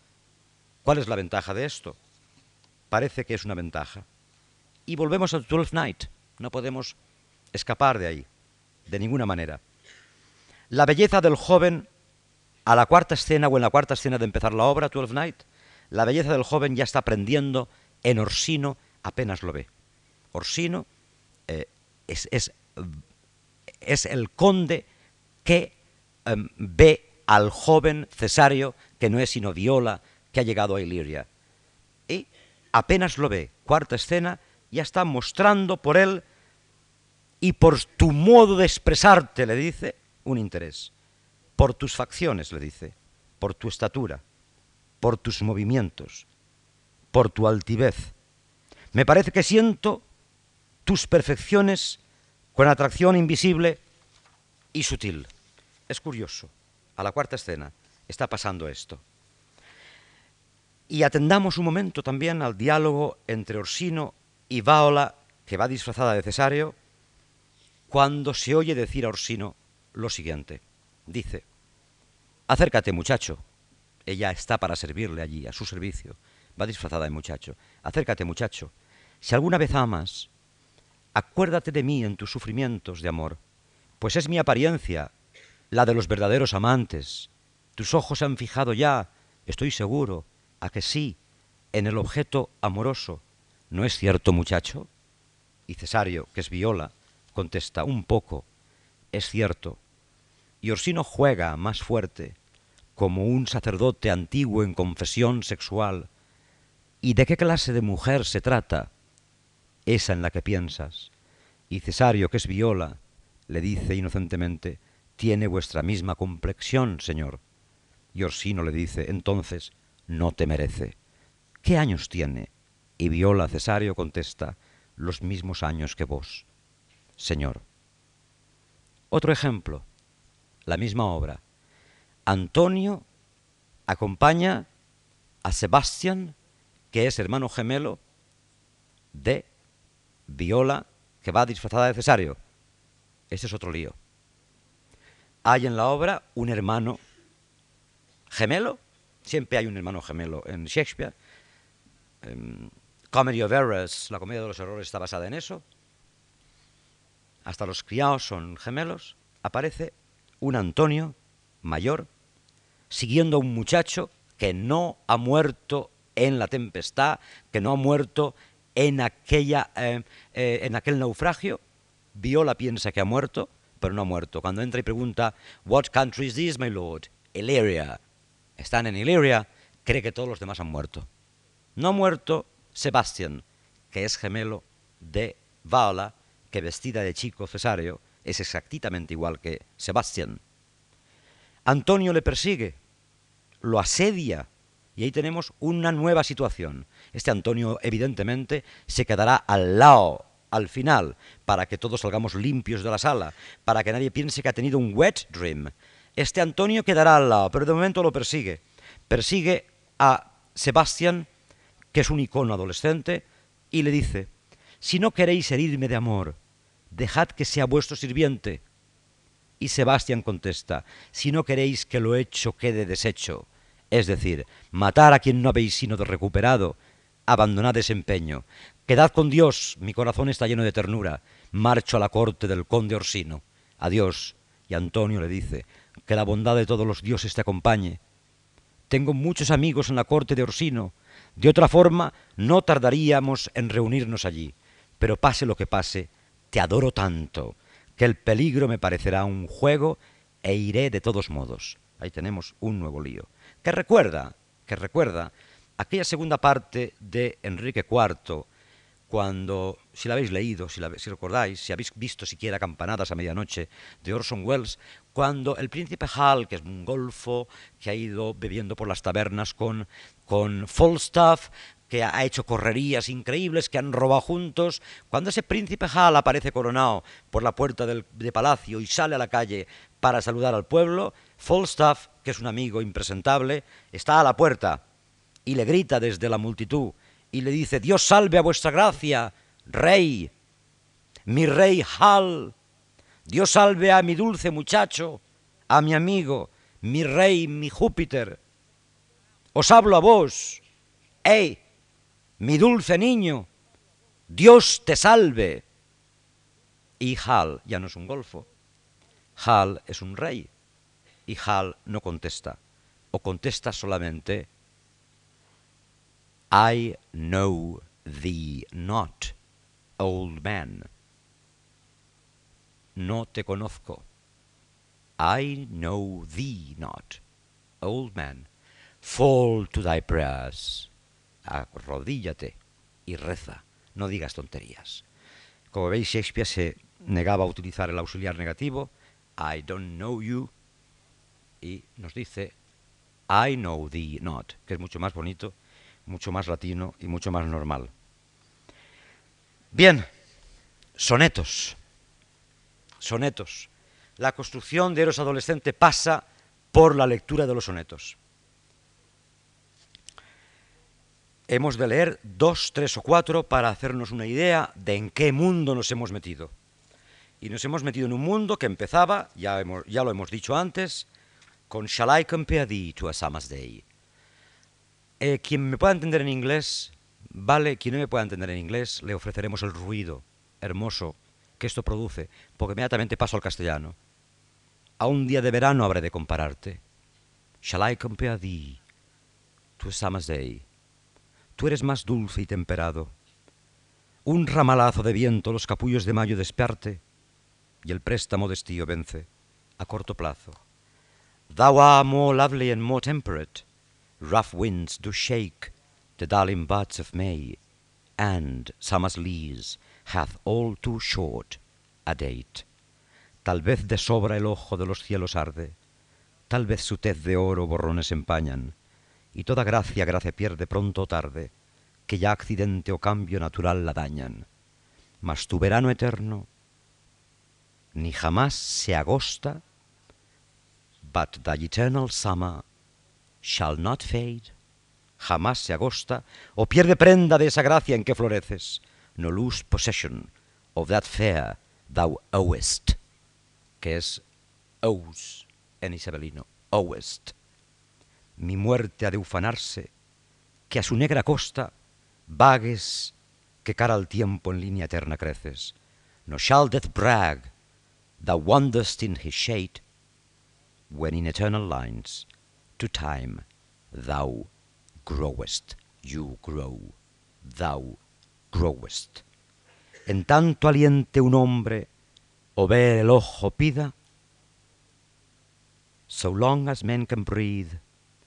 ¿Cuál es la ventaja de esto? Parece que es una ventaja. Y volvemos al Twelfth Night. No podemos escapar de ahí, de ninguna manera. La belleza del joven a la cuarta escena o en la cuarta escena de empezar la obra, Twelfth Night, la belleza del joven ya está aprendiendo en Orsino, apenas lo ve. Orsino eh, es, es es el conde que em, ve al joven Cesario, que no es sino Viola, que ha llegado a Iliria. Y apenas lo ve, cuarta escena, ya está mostrando por él y por tu modo de expresarte, le dice, un interés. Por tus facciones, le dice, por tu estatura, por tus movimientos, por tu altivez. Me parece que siento tus perfecciones con atracción invisible y sutil. Es curioso, a la cuarta escena está pasando esto. Y atendamos un momento también al diálogo entre Orsino y Vaola, que va disfrazada de Cesario, cuando se oye decir a Orsino lo siguiente. Dice, acércate muchacho, ella está para servirle allí, a su servicio, va disfrazada de muchacho, acércate muchacho, si alguna vez amas, acuérdate de mí en tus sufrimientos de amor, pues es mi apariencia, la de los verdaderos amantes. Tus ojos se han fijado ya, estoy seguro, a que sí, en el objeto amoroso. ¿No es cierto, muchacho? Y Cesario, que es Viola, contesta, un poco, es cierto. Y Orsino juega más fuerte, como un sacerdote antiguo en confesión sexual. ¿Y de qué clase de mujer se trata? Esa en la que piensas. Y Cesario, que es Viola, le dice inocentemente, tiene vuestra misma complexión, señor. Y Orsino le dice, entonces, no te merece. ¿Qué años tiene? Y Viola Cesario contesta, los mismos años que vos, señor. Otro ejemplo, la misma obra. Antonio acompaña a Sebastián, que es hermano gemelo de Viola, que va disfrazada de Cesario. Ese es otro lío. Hay en la obra un hermano gemelo, siempre hay un hermano gemelo en Shakespeare. Comedy of Errors, la comedia de los errores está basada en eso. hasta los criados son gemelos, aparece un Antonio mayor siguiendo a un muchacho que no ha muerto en la tempestad, que no ha muerto en, aquella, eh, eh, en aquel naufragio. Viola piensa que ha muerto, pero no ha muerto. Cuando entra y pregunta, What country is this, my lord? Illyria. Están en Illyria, cree que todos los demás han muerto. No ha muerto Sebastián, que es gemelo de Vala, que vestida de chico cesario es exactamente igual que Sebastián. Antonio le persigue, lo asedia, y ahí tenemos una nueva situación. Este Antonio evidentemente se quedará al lado, al final, para que todos salgamos limpios de la sala, para que nadie piense que ha tenido un wet dream. Este Antonio quedará al lado, pero de momento lo persigue. Persigue a Sebastián, que es un icono adolescente, y le dice, si no queréis herirme de amor, dejad que sea vuestro sirviente. Y Sebastián contesta, si no queréis que lo hecho quede deshecho, es decir, matar a quien no habéis sino de recuperado, abandonad ese empeño. Quedad con Dios, mi corazón está lleno de ternura. Marcho a la corte del conde Orsino. Adiós. Y Antonio le dice, que la bondad de todos los dioses te acompañe. Tengo muchos amigos en la corte de Orsino. De otra forma, no tardaríamos en reunirnos allí. Pero pase lo que pase, te adoro tanto, que el peligro me parecerá un juego e iré de todos modos. Ahí tenemos un nuevo lío que recuerda, que recuerda aquella segunda parte de Enrique IV, cuando, si la habéis leído, si, la, recordáis, si habéis visto siquiera Campanadas a medianoche de Orson Welles, cuando el príncipe Hal, que es un golfo, que ha ido bebiendo por las tabernas con, con Falstaff, que ha hecho correrías increíbles, que han robado juntos. Cuando ese príncipe Hal aparece coronado por la puerta del de palacio y sale a la calle para saludar al pueblo, Falstaff, que es un amigo impresentable, está a la puerta y le grita desde la multitud y le dice, Dios salve a vuestra gracia, rey, mi rey Hal, Dios salve a mi dulce muchacho, a mi amigo, mi rey, mi Júpiter. Os hablo a vos, ¡ey! mi dulce niño, Dios te salve. Y Hal ya no es un golfo, Hal es un rey. Y Hal no contesta, o contesta solamente, I know thee not, old man. No te conozco. I know thee not, old man. Fall to thy prayers arrodíllate y reza, no digas tonterías. Como veis, Shakespeare se negaba a utilizar el auxiliar negativo, I don't know you, y nos dice, I know thee not, que es mucho más bonito, mucho más latino y mucho más normal. Bien, sonetos. Sonetos. La construcción de Eros adolescente pasa por la lectura de los sonetos. hemos de leer dos, tres o cuatro para hacernos una idea de en qué mundo nos hemos metido. Y nos hemos metido en un mundo que empezaba, ya, ya lo hemos dicho antes, con Shall I compare thee to a summer's day? Eh, quien me pueda entender en inglés, vale, quien no me pueda entender en inglés, le ofreceremos el ruido hermoso que esto produce, porque inmediatamente paso al castellano. A un día de verano habré de compararte. Shall I compare thee to a summer's day? tú eres más dulce y temperado. Un ramalazo de viento los capullos de mayo desparte, y el préstamo de estío vence a corto plazo. Thou art more lovely and more temperate, rough winds do shake the darling buds of May, and summer's lease hath all too short a date. Tal vez de sobra el ojo de los cielos arde, tal vez su tez de oro borrones empañan, y toda gracia gracia pierde pronto o tarde, que ya accidente o cambio natural la dañan. Mas tu verano eterno ni jamás se agosta, but the eternal summer shall not fade, jamás se agosta o pierde prenda de esa gracia en que floreces, no lose possession of that fair thou owest, que es owes en isabelino, owest mi muerte ha de ufanarse, que a su negra costa vagues que cara al tiempo en línea eterna creces. nor shall death brag, thou wanderest in his shade, when in eternal lines to time thou growest, you grow, thou growest. En tanto aliente un hombre o ver el ojo pida, so long as men can breathe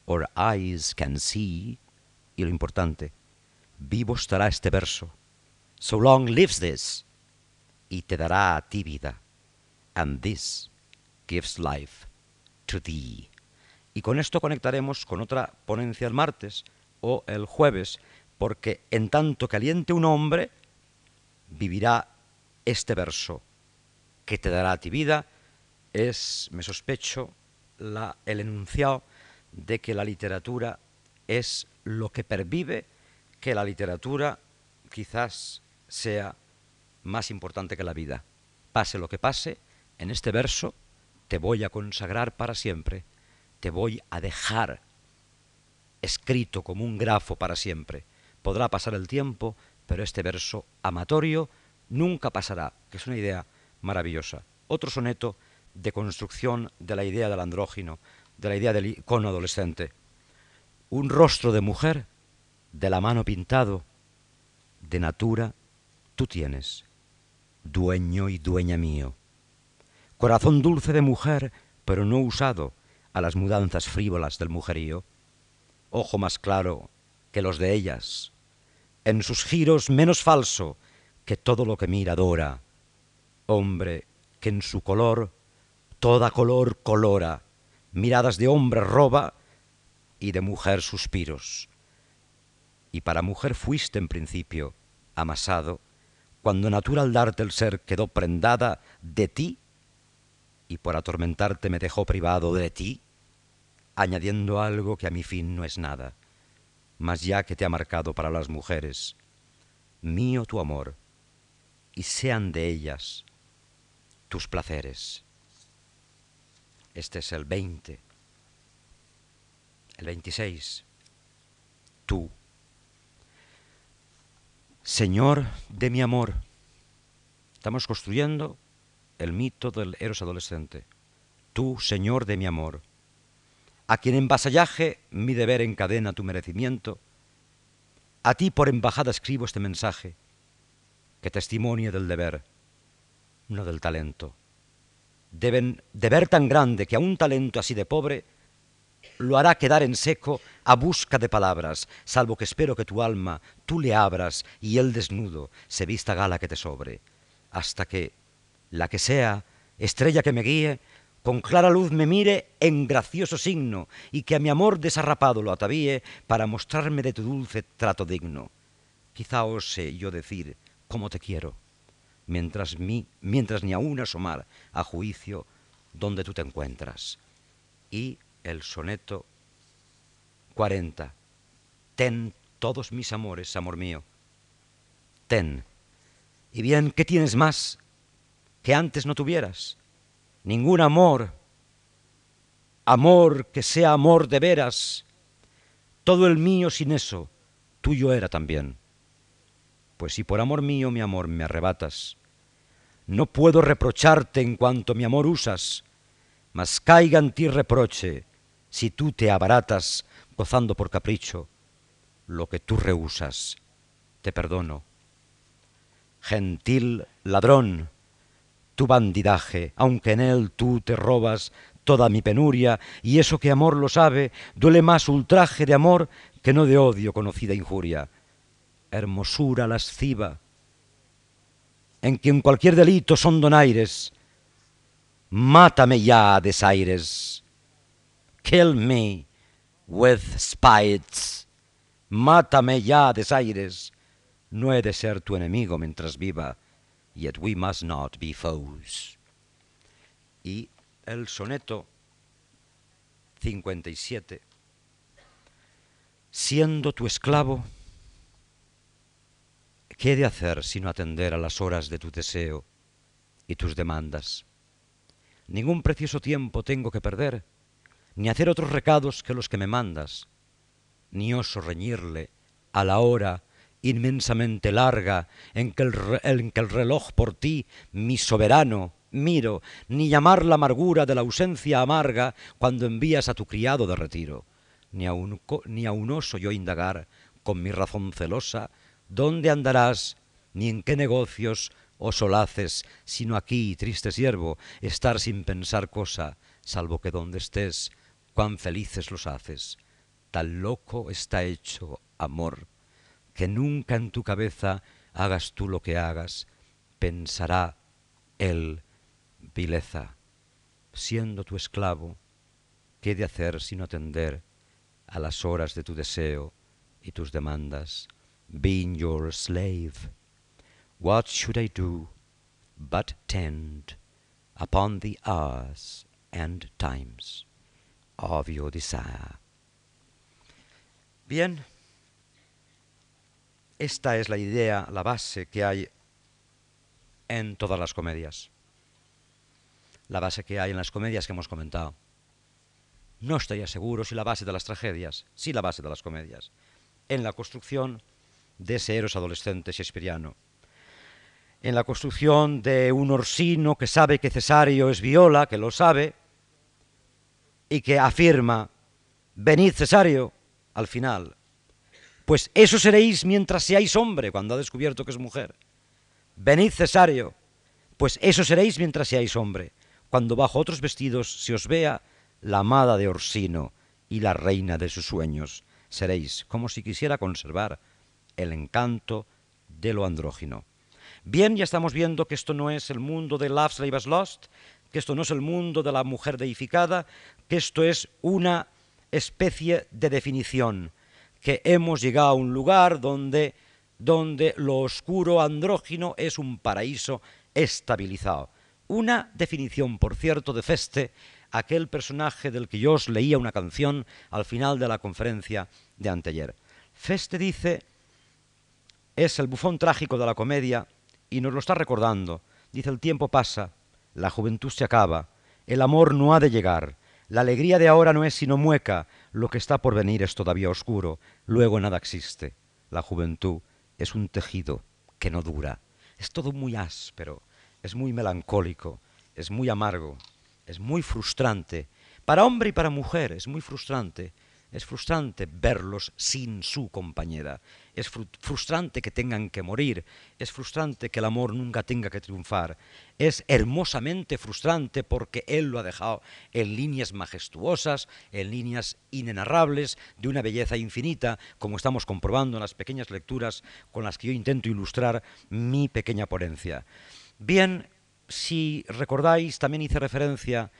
or eyes can see, y lo importante, vivo estará este verso, so long lives this, y te dará a ti vida, and this gives life to thee. Y con esto conectaremos con otra ponencia el martes o el jueves, porque en tanto que aliente un hombre, vivirá este verso, que te dará a ti vida, es, me sospecho, la, el enunciado de que la literatura es lo que pervive, que la literatura quizás sea más importante que la vida. Pase lo que pase, en este verso te voy a consagrar para siempre, te voy a dejar escrito como un grafo para siempre. Podrá pasar el tiempo, pero este verso amatorio nunca pasará, que es una idea maravillosa. Otro soneto de construcción de la idea del andrógino, de la idea del icono adolescente. Un rostro de mujer, de la mano pintado, de natura, tú tienes, dueño y dueña mío. Corazón dulce de mujer, pero no usado a las mudanzas frívolas del mujerío. Ojo más claro que los de ellas, en sus giros menos falso que todo lo que mira adora. Hombre que en su color toda color colora, miradas de hombre roba y de mujer suspiros. Y para mujer fuiste en principio, amasado, cuando natural darte el ser quedó prendada de ti y por atormentarte me dejó privado de ti, añadiendo algo que a mi fin no es nada, mas ya que te ha marcado para las mujeres, mío tu amor, y sean de ellas tus placeres. Este es el 20. El 26. Tú. Señor de mi amor. Estamos construyendo el mito del eros adolescente. Tú, Señor de mi amor, a quien en vasallaje mi deber encadena tu merecimiento, a ti por embajada escribo este mensaje que testimonia del deber, no del talento deben ver tan grande que a un talento así de pobre lo hará quedar en seco a busca de palabras, salvo que espero que tu alma tú le abras y él desnudo se vista gala que te sobre, hasta que, la que sea, estrella que me guíe, con clara luz me mire en gracioso signo y que a mi amor desarrapado lo atavíe para mostrarme de tu dulce trato digno. Quizá ose yo decir cómo te quiero mientras, mientras ni aún asomar a juicio donde tú te encuentras. Y el soneto 40. Ten todos mis amores, amor mío. Ten. Y bien, ¿qué tienes más que antes no tuvieras? Ningún amor. Amor que sea amor de veras. Todo el mío sin eso, tuyo era también. Pues si por amor mío mi amor me arrebatas, no puedo reprocharte en cuanto mi amor usas, mas caiga en ti reproche si tú te abaratas gozando por capricho lo que tú rehusas. Te perdono. Gentil ladrón, tu bandidaje, aunque en él tú te robas toda mi penuria, y eso que amor lo sabe, duele más ultraje de amor que no de odio conocida injuria. Hermosura lasciva, en quien cualquier delito son donaires, mátame ya, desaires, kill me with spites, mátame ya, desaires, no he de ser tu enemigo mientras viva, yet we must not be foes. Y el soneto 57, siendo tu esclavo, ¿Qué he de hacer sino atender a las horas de tu deseo y tus demandas? Ningún precioso tiempo tengo que perder, ni hacer otros recados que los que me mandas, ni oso reñirle a la hora inmensamente larga, en que, el, en que el reloj por ti, mi soberano, miro, ni llamar la amargura de la ausencia amarga cuando envías a tu criado de retiro, ni a un, ni oso yo indagar con mi razón celosa, ¿dónde andarás, ni en qué negocios o solaces, sino aquí, triste siervo, estar sin pensar cosa, salvo que donde estés, cuán felices los haces. Tan loco está hecho, amor, que nunca en tu cabeza hagas tú lo que hagas, pensará él vileza, siendo tu esclavo, ¿qué de hacer sino atender a las horas de tu deseo y tus demandas? Being your slave, what should I do but tend upon the hours and times of your desire? Bien, esta es la idea, la base que hay en todas las comedias. La base que hay en las comedias que hemos comentado. No estoy seguro si la base de las tragedias, sí la base de las comedias, en la construcción de ese héroe adolescente shakespeariano, en la construcción de un Orsino que sabe que Cesario es Viola, que lo sabe, y que afirma, venid Cesario, al final, pues eso seréis mientras seáis hombre, cuando ha descubierto que es mujer. Venid Cesario, pues eso seréis mientras seáis hombre, cuando bajo otros vestidos se os vea la amada de Orsino y la reina de sus sueños. Seréis como si quisiera conservar el encanto de lo andrógino. Bien, ya estamos viendo que esto no es el mundo de Love Slave Lost, que esto no es el mundo de la mujer deificada, que esto es una especie de definición, que hemos llegado a un lugar donde, donde lo oscuro andrógino es un paraíso estabilizado. Una definición, por cierto, de Feste, aquel personaje del que yo os leía una canción al final de la conferencia de anteayer. Feste dice, es el bufón trágico de la comedia y nos lo está recordando. Dice, el tiempo pasa, la juventud se acaba, el amor no ha de llegar, la alegría de ahora no es sino mueca, lo que está por venir es todavía oscuro, luego nada existe. La juventud es un tejido que no dura, es todo muy áspero, es muy melancólico, es muy amargo, es muy frustrante. Para hombre y para mujer es muy frustrante. Es frustrante verlos sin su compañera. Es frustrante que tengan que morir. Es frustrante que el amor nunca tenga que triunfar. Es hermosamente frustrante porque él lo ha dejado en líneas majestuosas, en líneas inenarrables, de una belleza infinita, como estamos comprobando en las pequeñas lecturas con las que yo intento ilustrar mi pequeña ponencia. Bien, si recordáis, también hice referencia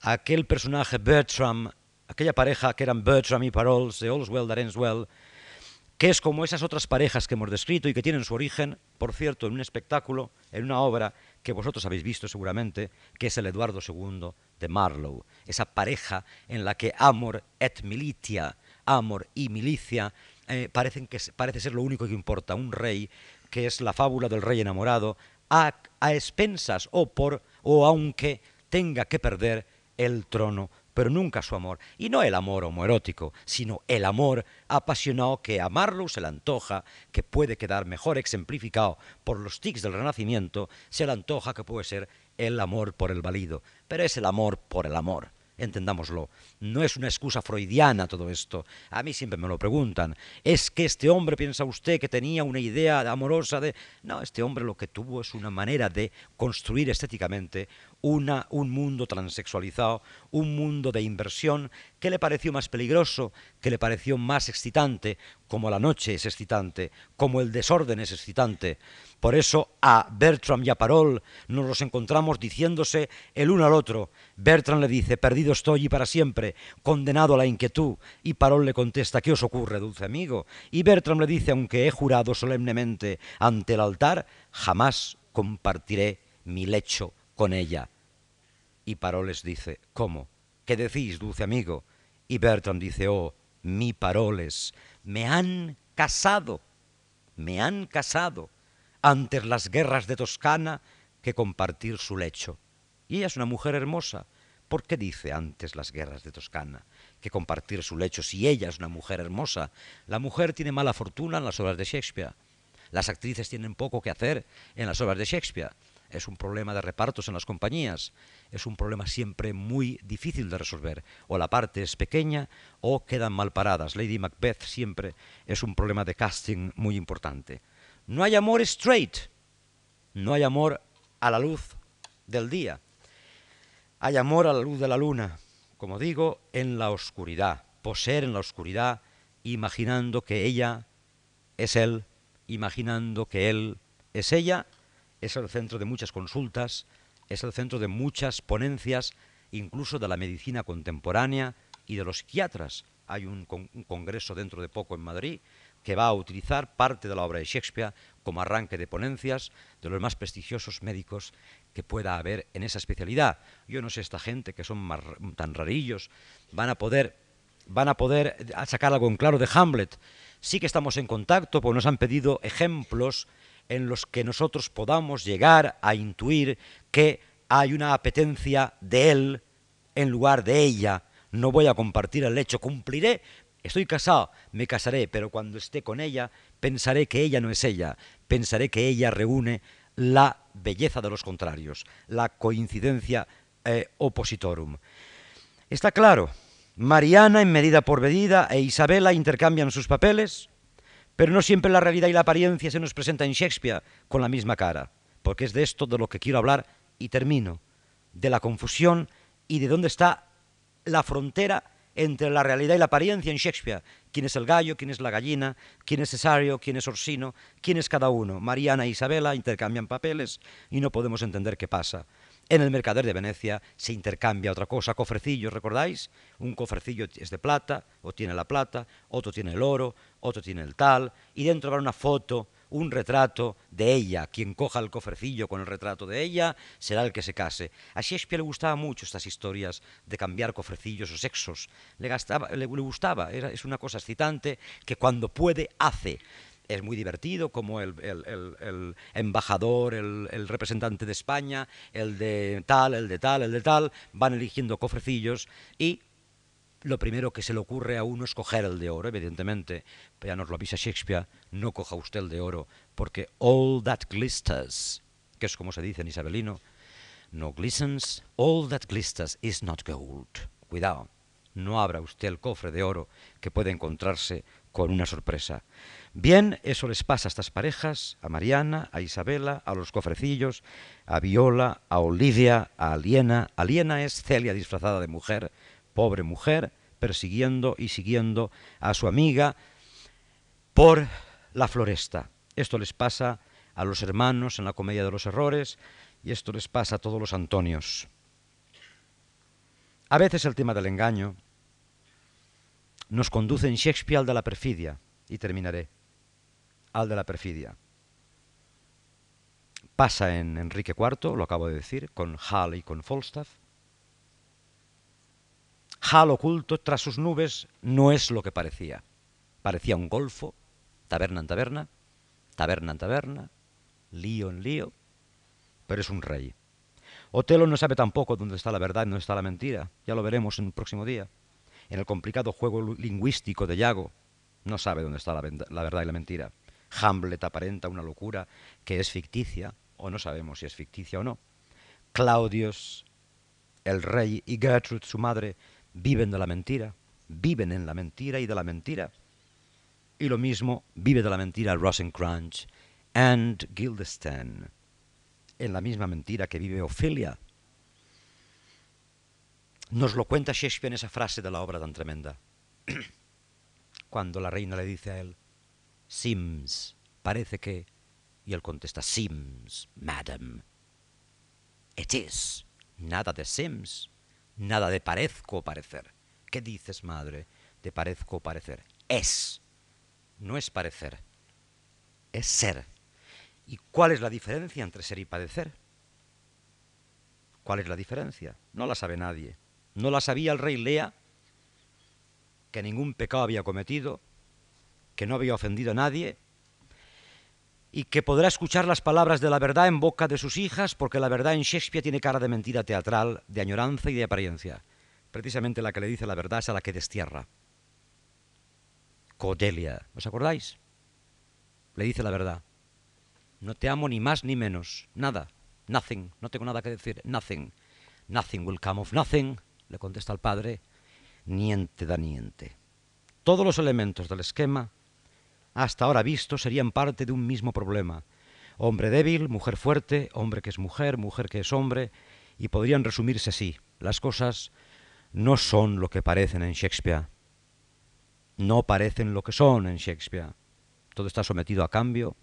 a aquel personaje Bertram aquella pareja que eran Bertram y Paroles de All's Well That Ends Well, que es como esas otras parejas que hemos descrito y que tienen su origen, por cierto, en un espectáculo, en una obra que vosotros habéis visto seguramente, que es el Eduardo II de Marlowe, esa pareja en la que amor et militia, amor y milicia, eh, parecen que parece ser lo único que importa, un rey, que es la fábula del rey enamorado, a, a expensas o por o aunque tenga que perder el trono pero nunca su amor. Y no el amor homoerótico, sino el amor apasionado que a Marlowe se le antoja, que puede quedar mejor exemplificado por los tics del Renacimiento, se le antoja que puede ser el amor por el valido, pero es el amor por el amor entendámoslo. No es una excusa freudiana todo esto. A mí siempre me lo preguntan. ¿Es que este hombre piensa usted que tenía una idea amorosa de... No, este hombre lo que tuvo es una manera de construir estéticamente una, un mundo transexualizado, un mundo de inversión que le pareció más peligroso, que le pareció más excitante, como la noche es excitante, como el desorden es excitante. Por eso a Bertram y a Parol nos los encontramos diciéndose el uno al otro. Bertram le dice, perdido estoy y para siempre, condenado a la inquietud. Y Parol le contesta, ¿qué os ocurre, dulce amigo? Y Bertram le dice, aunque he jurado solemnemente ante el altar, jamás compartiré mi lecho con ella. Y Parol les dice, ¿cómo? ¿Qué decís, dulce amigo? Y Bertram dice, oh, mi Paroles, me han casado, me han casado antes las guerras de Toscana que compartir su lecho. Y ella es una mujer hermosa, ¿Por qué dice antes las guerras de Toscana que compartir su lecho si ella es una mujer hermosa? La mujer tiene mala fortuna en las obras de Shakespeare. Las actrices tienen poco que hacer en las obras de Shakespeare. Es un problema de repartos en las compañías. Es un problema siempre muy difícil de resolver. O la parte es pequeña o quedan mal paradas. Lady Macbeth siempre es un problema de casting muy importante. No hay amor straight. No hay amor a la luz del día. Hay amor a la luz de la luna, como digo, en la oscuridad, poseer en la oscuridad, imaginando que ella es él, imaginando que él es ella, es el centro de muchas consultas, es el centro de muchas ponencias, incluso de la medicina contemporánea y de los psiquiatras. Hay un, congreso dentro de poco en Madrid que va a utilizar parte de la obra de Shakespeare como arranque de ponencias de los más prestigiosos médicos que pueda haber en esa especialidad. Yo no sé esta gente que son tan rarillos van a poder van a poder sacar algo en claro de Hamlet. Sí que estamos en contacto, porque nos han pedido ejemplos en los que nosotros podamos llegar a intuir que hay una apetencia de él en lugar de ella. No voy a compartir el hecho, cumpliré Estoy casado, me casaré, pero cuando esté con ella, pensaré que ella no es ella, pensaré que ella reúne la belleza de los contrarios, la coincidencia eh, oppositorum. Está claro, Mariana en medida por medida e Isabela intercambian sus papeles, pero no siempre la realidad y la apariencia se nos presenta en Shakespeare con la misma cara, porque es de esto de lo que quiero hablar y termino, de la confusión y de dónde está la frontera entre la realidad y la apariencia en Shakespeare. ¿Quién es el gallo? ¿Quién es la gallina? ¿Quién es Cesario? ¿Quién es Orsino? ¿Quién es cada uno? Mariana e Isabela intercambian papeles y no podemos entender qué pasa. En el mercader de Venecia se intercambia otra cosa, cofrecillos, ¿recordáis? Un cofrecillo es de plata, o tiene la plata, otro tiene el oro, otro tiene el tal, y dentro va una foto un retrato de ella. Quien coja el cofrecillo con el retrato de ella será el que se case. A Shakespeare le gustaba mucho estas historias de cambiar cofrecillos o sexos. Le, gustaba, es una cosa excitante que cuando puede hace es muy divertido, como el, el, embajador, el, representante de España, el de tal, el de tal, el de tal, van eligiendo cofrecillos y lo primero que se le ocurre a uno es coger el de oro, evidentemente. Pero ya nos lo avisa Shakespeare, no coja usted el de oro, porque all that glisters, que es como se dice en isabelino, no glistens, all that glisters is not gold. Cuidado, no abra usted el cofre de oro que puede encontrarse con una sorpresa. Bien, eso les pasa a estas parejas, a Mariana, a Isabela, a los cofrecillos, a Viola, a Olivia, a Aliena. Aliena es Celia disfrazada de mujer, pobre mujer, persiguiendo y siguiendo a su amiga por la floresta. Esto les pasa a los hermanos en la comedia de los errores y esto les pasa a todos los Antonios. A veces el tema del engaño nos conduce en Shakespeare al de la perfidia, y terminaré, al de la perfidia. Pasa en Enrique IV, lo acabo de decir, con Hall y con Falstaff, Hal oculto tras sus nubes no es lo que parecía. Parecía un golfo, taberna en taberna, taberna en taberna, lío en lío, pero es un rey. Otelo no sabe tampoco dónde está la verdad y dónde está la mentira. Ya lo veremos en el próximo día. En el complicado juego lingüístico de Yago, no sabe dónde está la, la verdad y la mentira. Hamlet aparenta una locura que es ficticia, o no sabemos si es ficticia o no. Claudius, el rey, y Gertrude, su madre, viven de la mentira, viven en la mentira y de la mentira. Y lo mismo vive de la mentira Rosencrantz and Guildenstern, en la misma mentira que vive Ofelia. Nos lo cuenta Shakespeare en esa frase de la obra tan tremenda. Cuando la reina le dice a él, Sims, parece que... Y él contesta, Sims, madam. It is. Nada de Sims. Nada de parezco parecer. ¿Qué dices, madre? De parezco parecer. Es. No es parecer. Es ser. ¿Y cuál es la diferencia entre ser y padecer? ¿Cuál es la diferencia? No la sabe nadie. No la sabía el rey Lea, que ningún pecado había cometido, que no había ofendido a nadie, y que podrá escuchar las palabras de la verdad en boca de sus hijas, porque la verdad en Shakespeare tiene cara de mentira teatral, de añoranza y de apariencia. Precisamente la que le dice la verdad es a la que destierra. Cordelia, ¿os acordáis? Le dice la verdad. No te amo ni más ni menos, nada, nothing, no tengo nada que decir, nothing. Nothing will come of nothing, le contesta el padre, niente da niente. Todos los elementos del esquema hasta ahora visto serían parte de un mismo problema. Hombre débil, mujer fuerte, hombre que es mujer, mujer que es hombre, y podrían resumirse así. Las cosas no son lo que parecen en Shakespeare. No parecen lo que son en Shakespeare. Todo está sometido a cambio,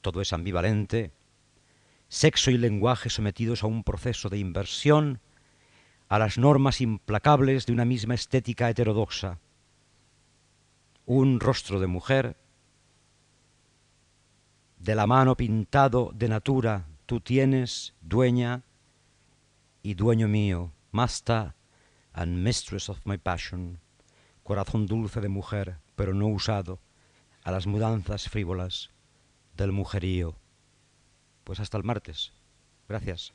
todo es ambivalente. Sexo y lenguaje sometidos a un proceso de inversión, a las normas implacables de una misma estética heterodoxa. Un rostro de mujer de la mano pintado de natura tú tienes, dueña y dueño mío, master and mistress of my passion, corazón dulce de mujer, pero no usado a las mudanzas frívolas del mujerío. Pues hasta el martes. Gracias.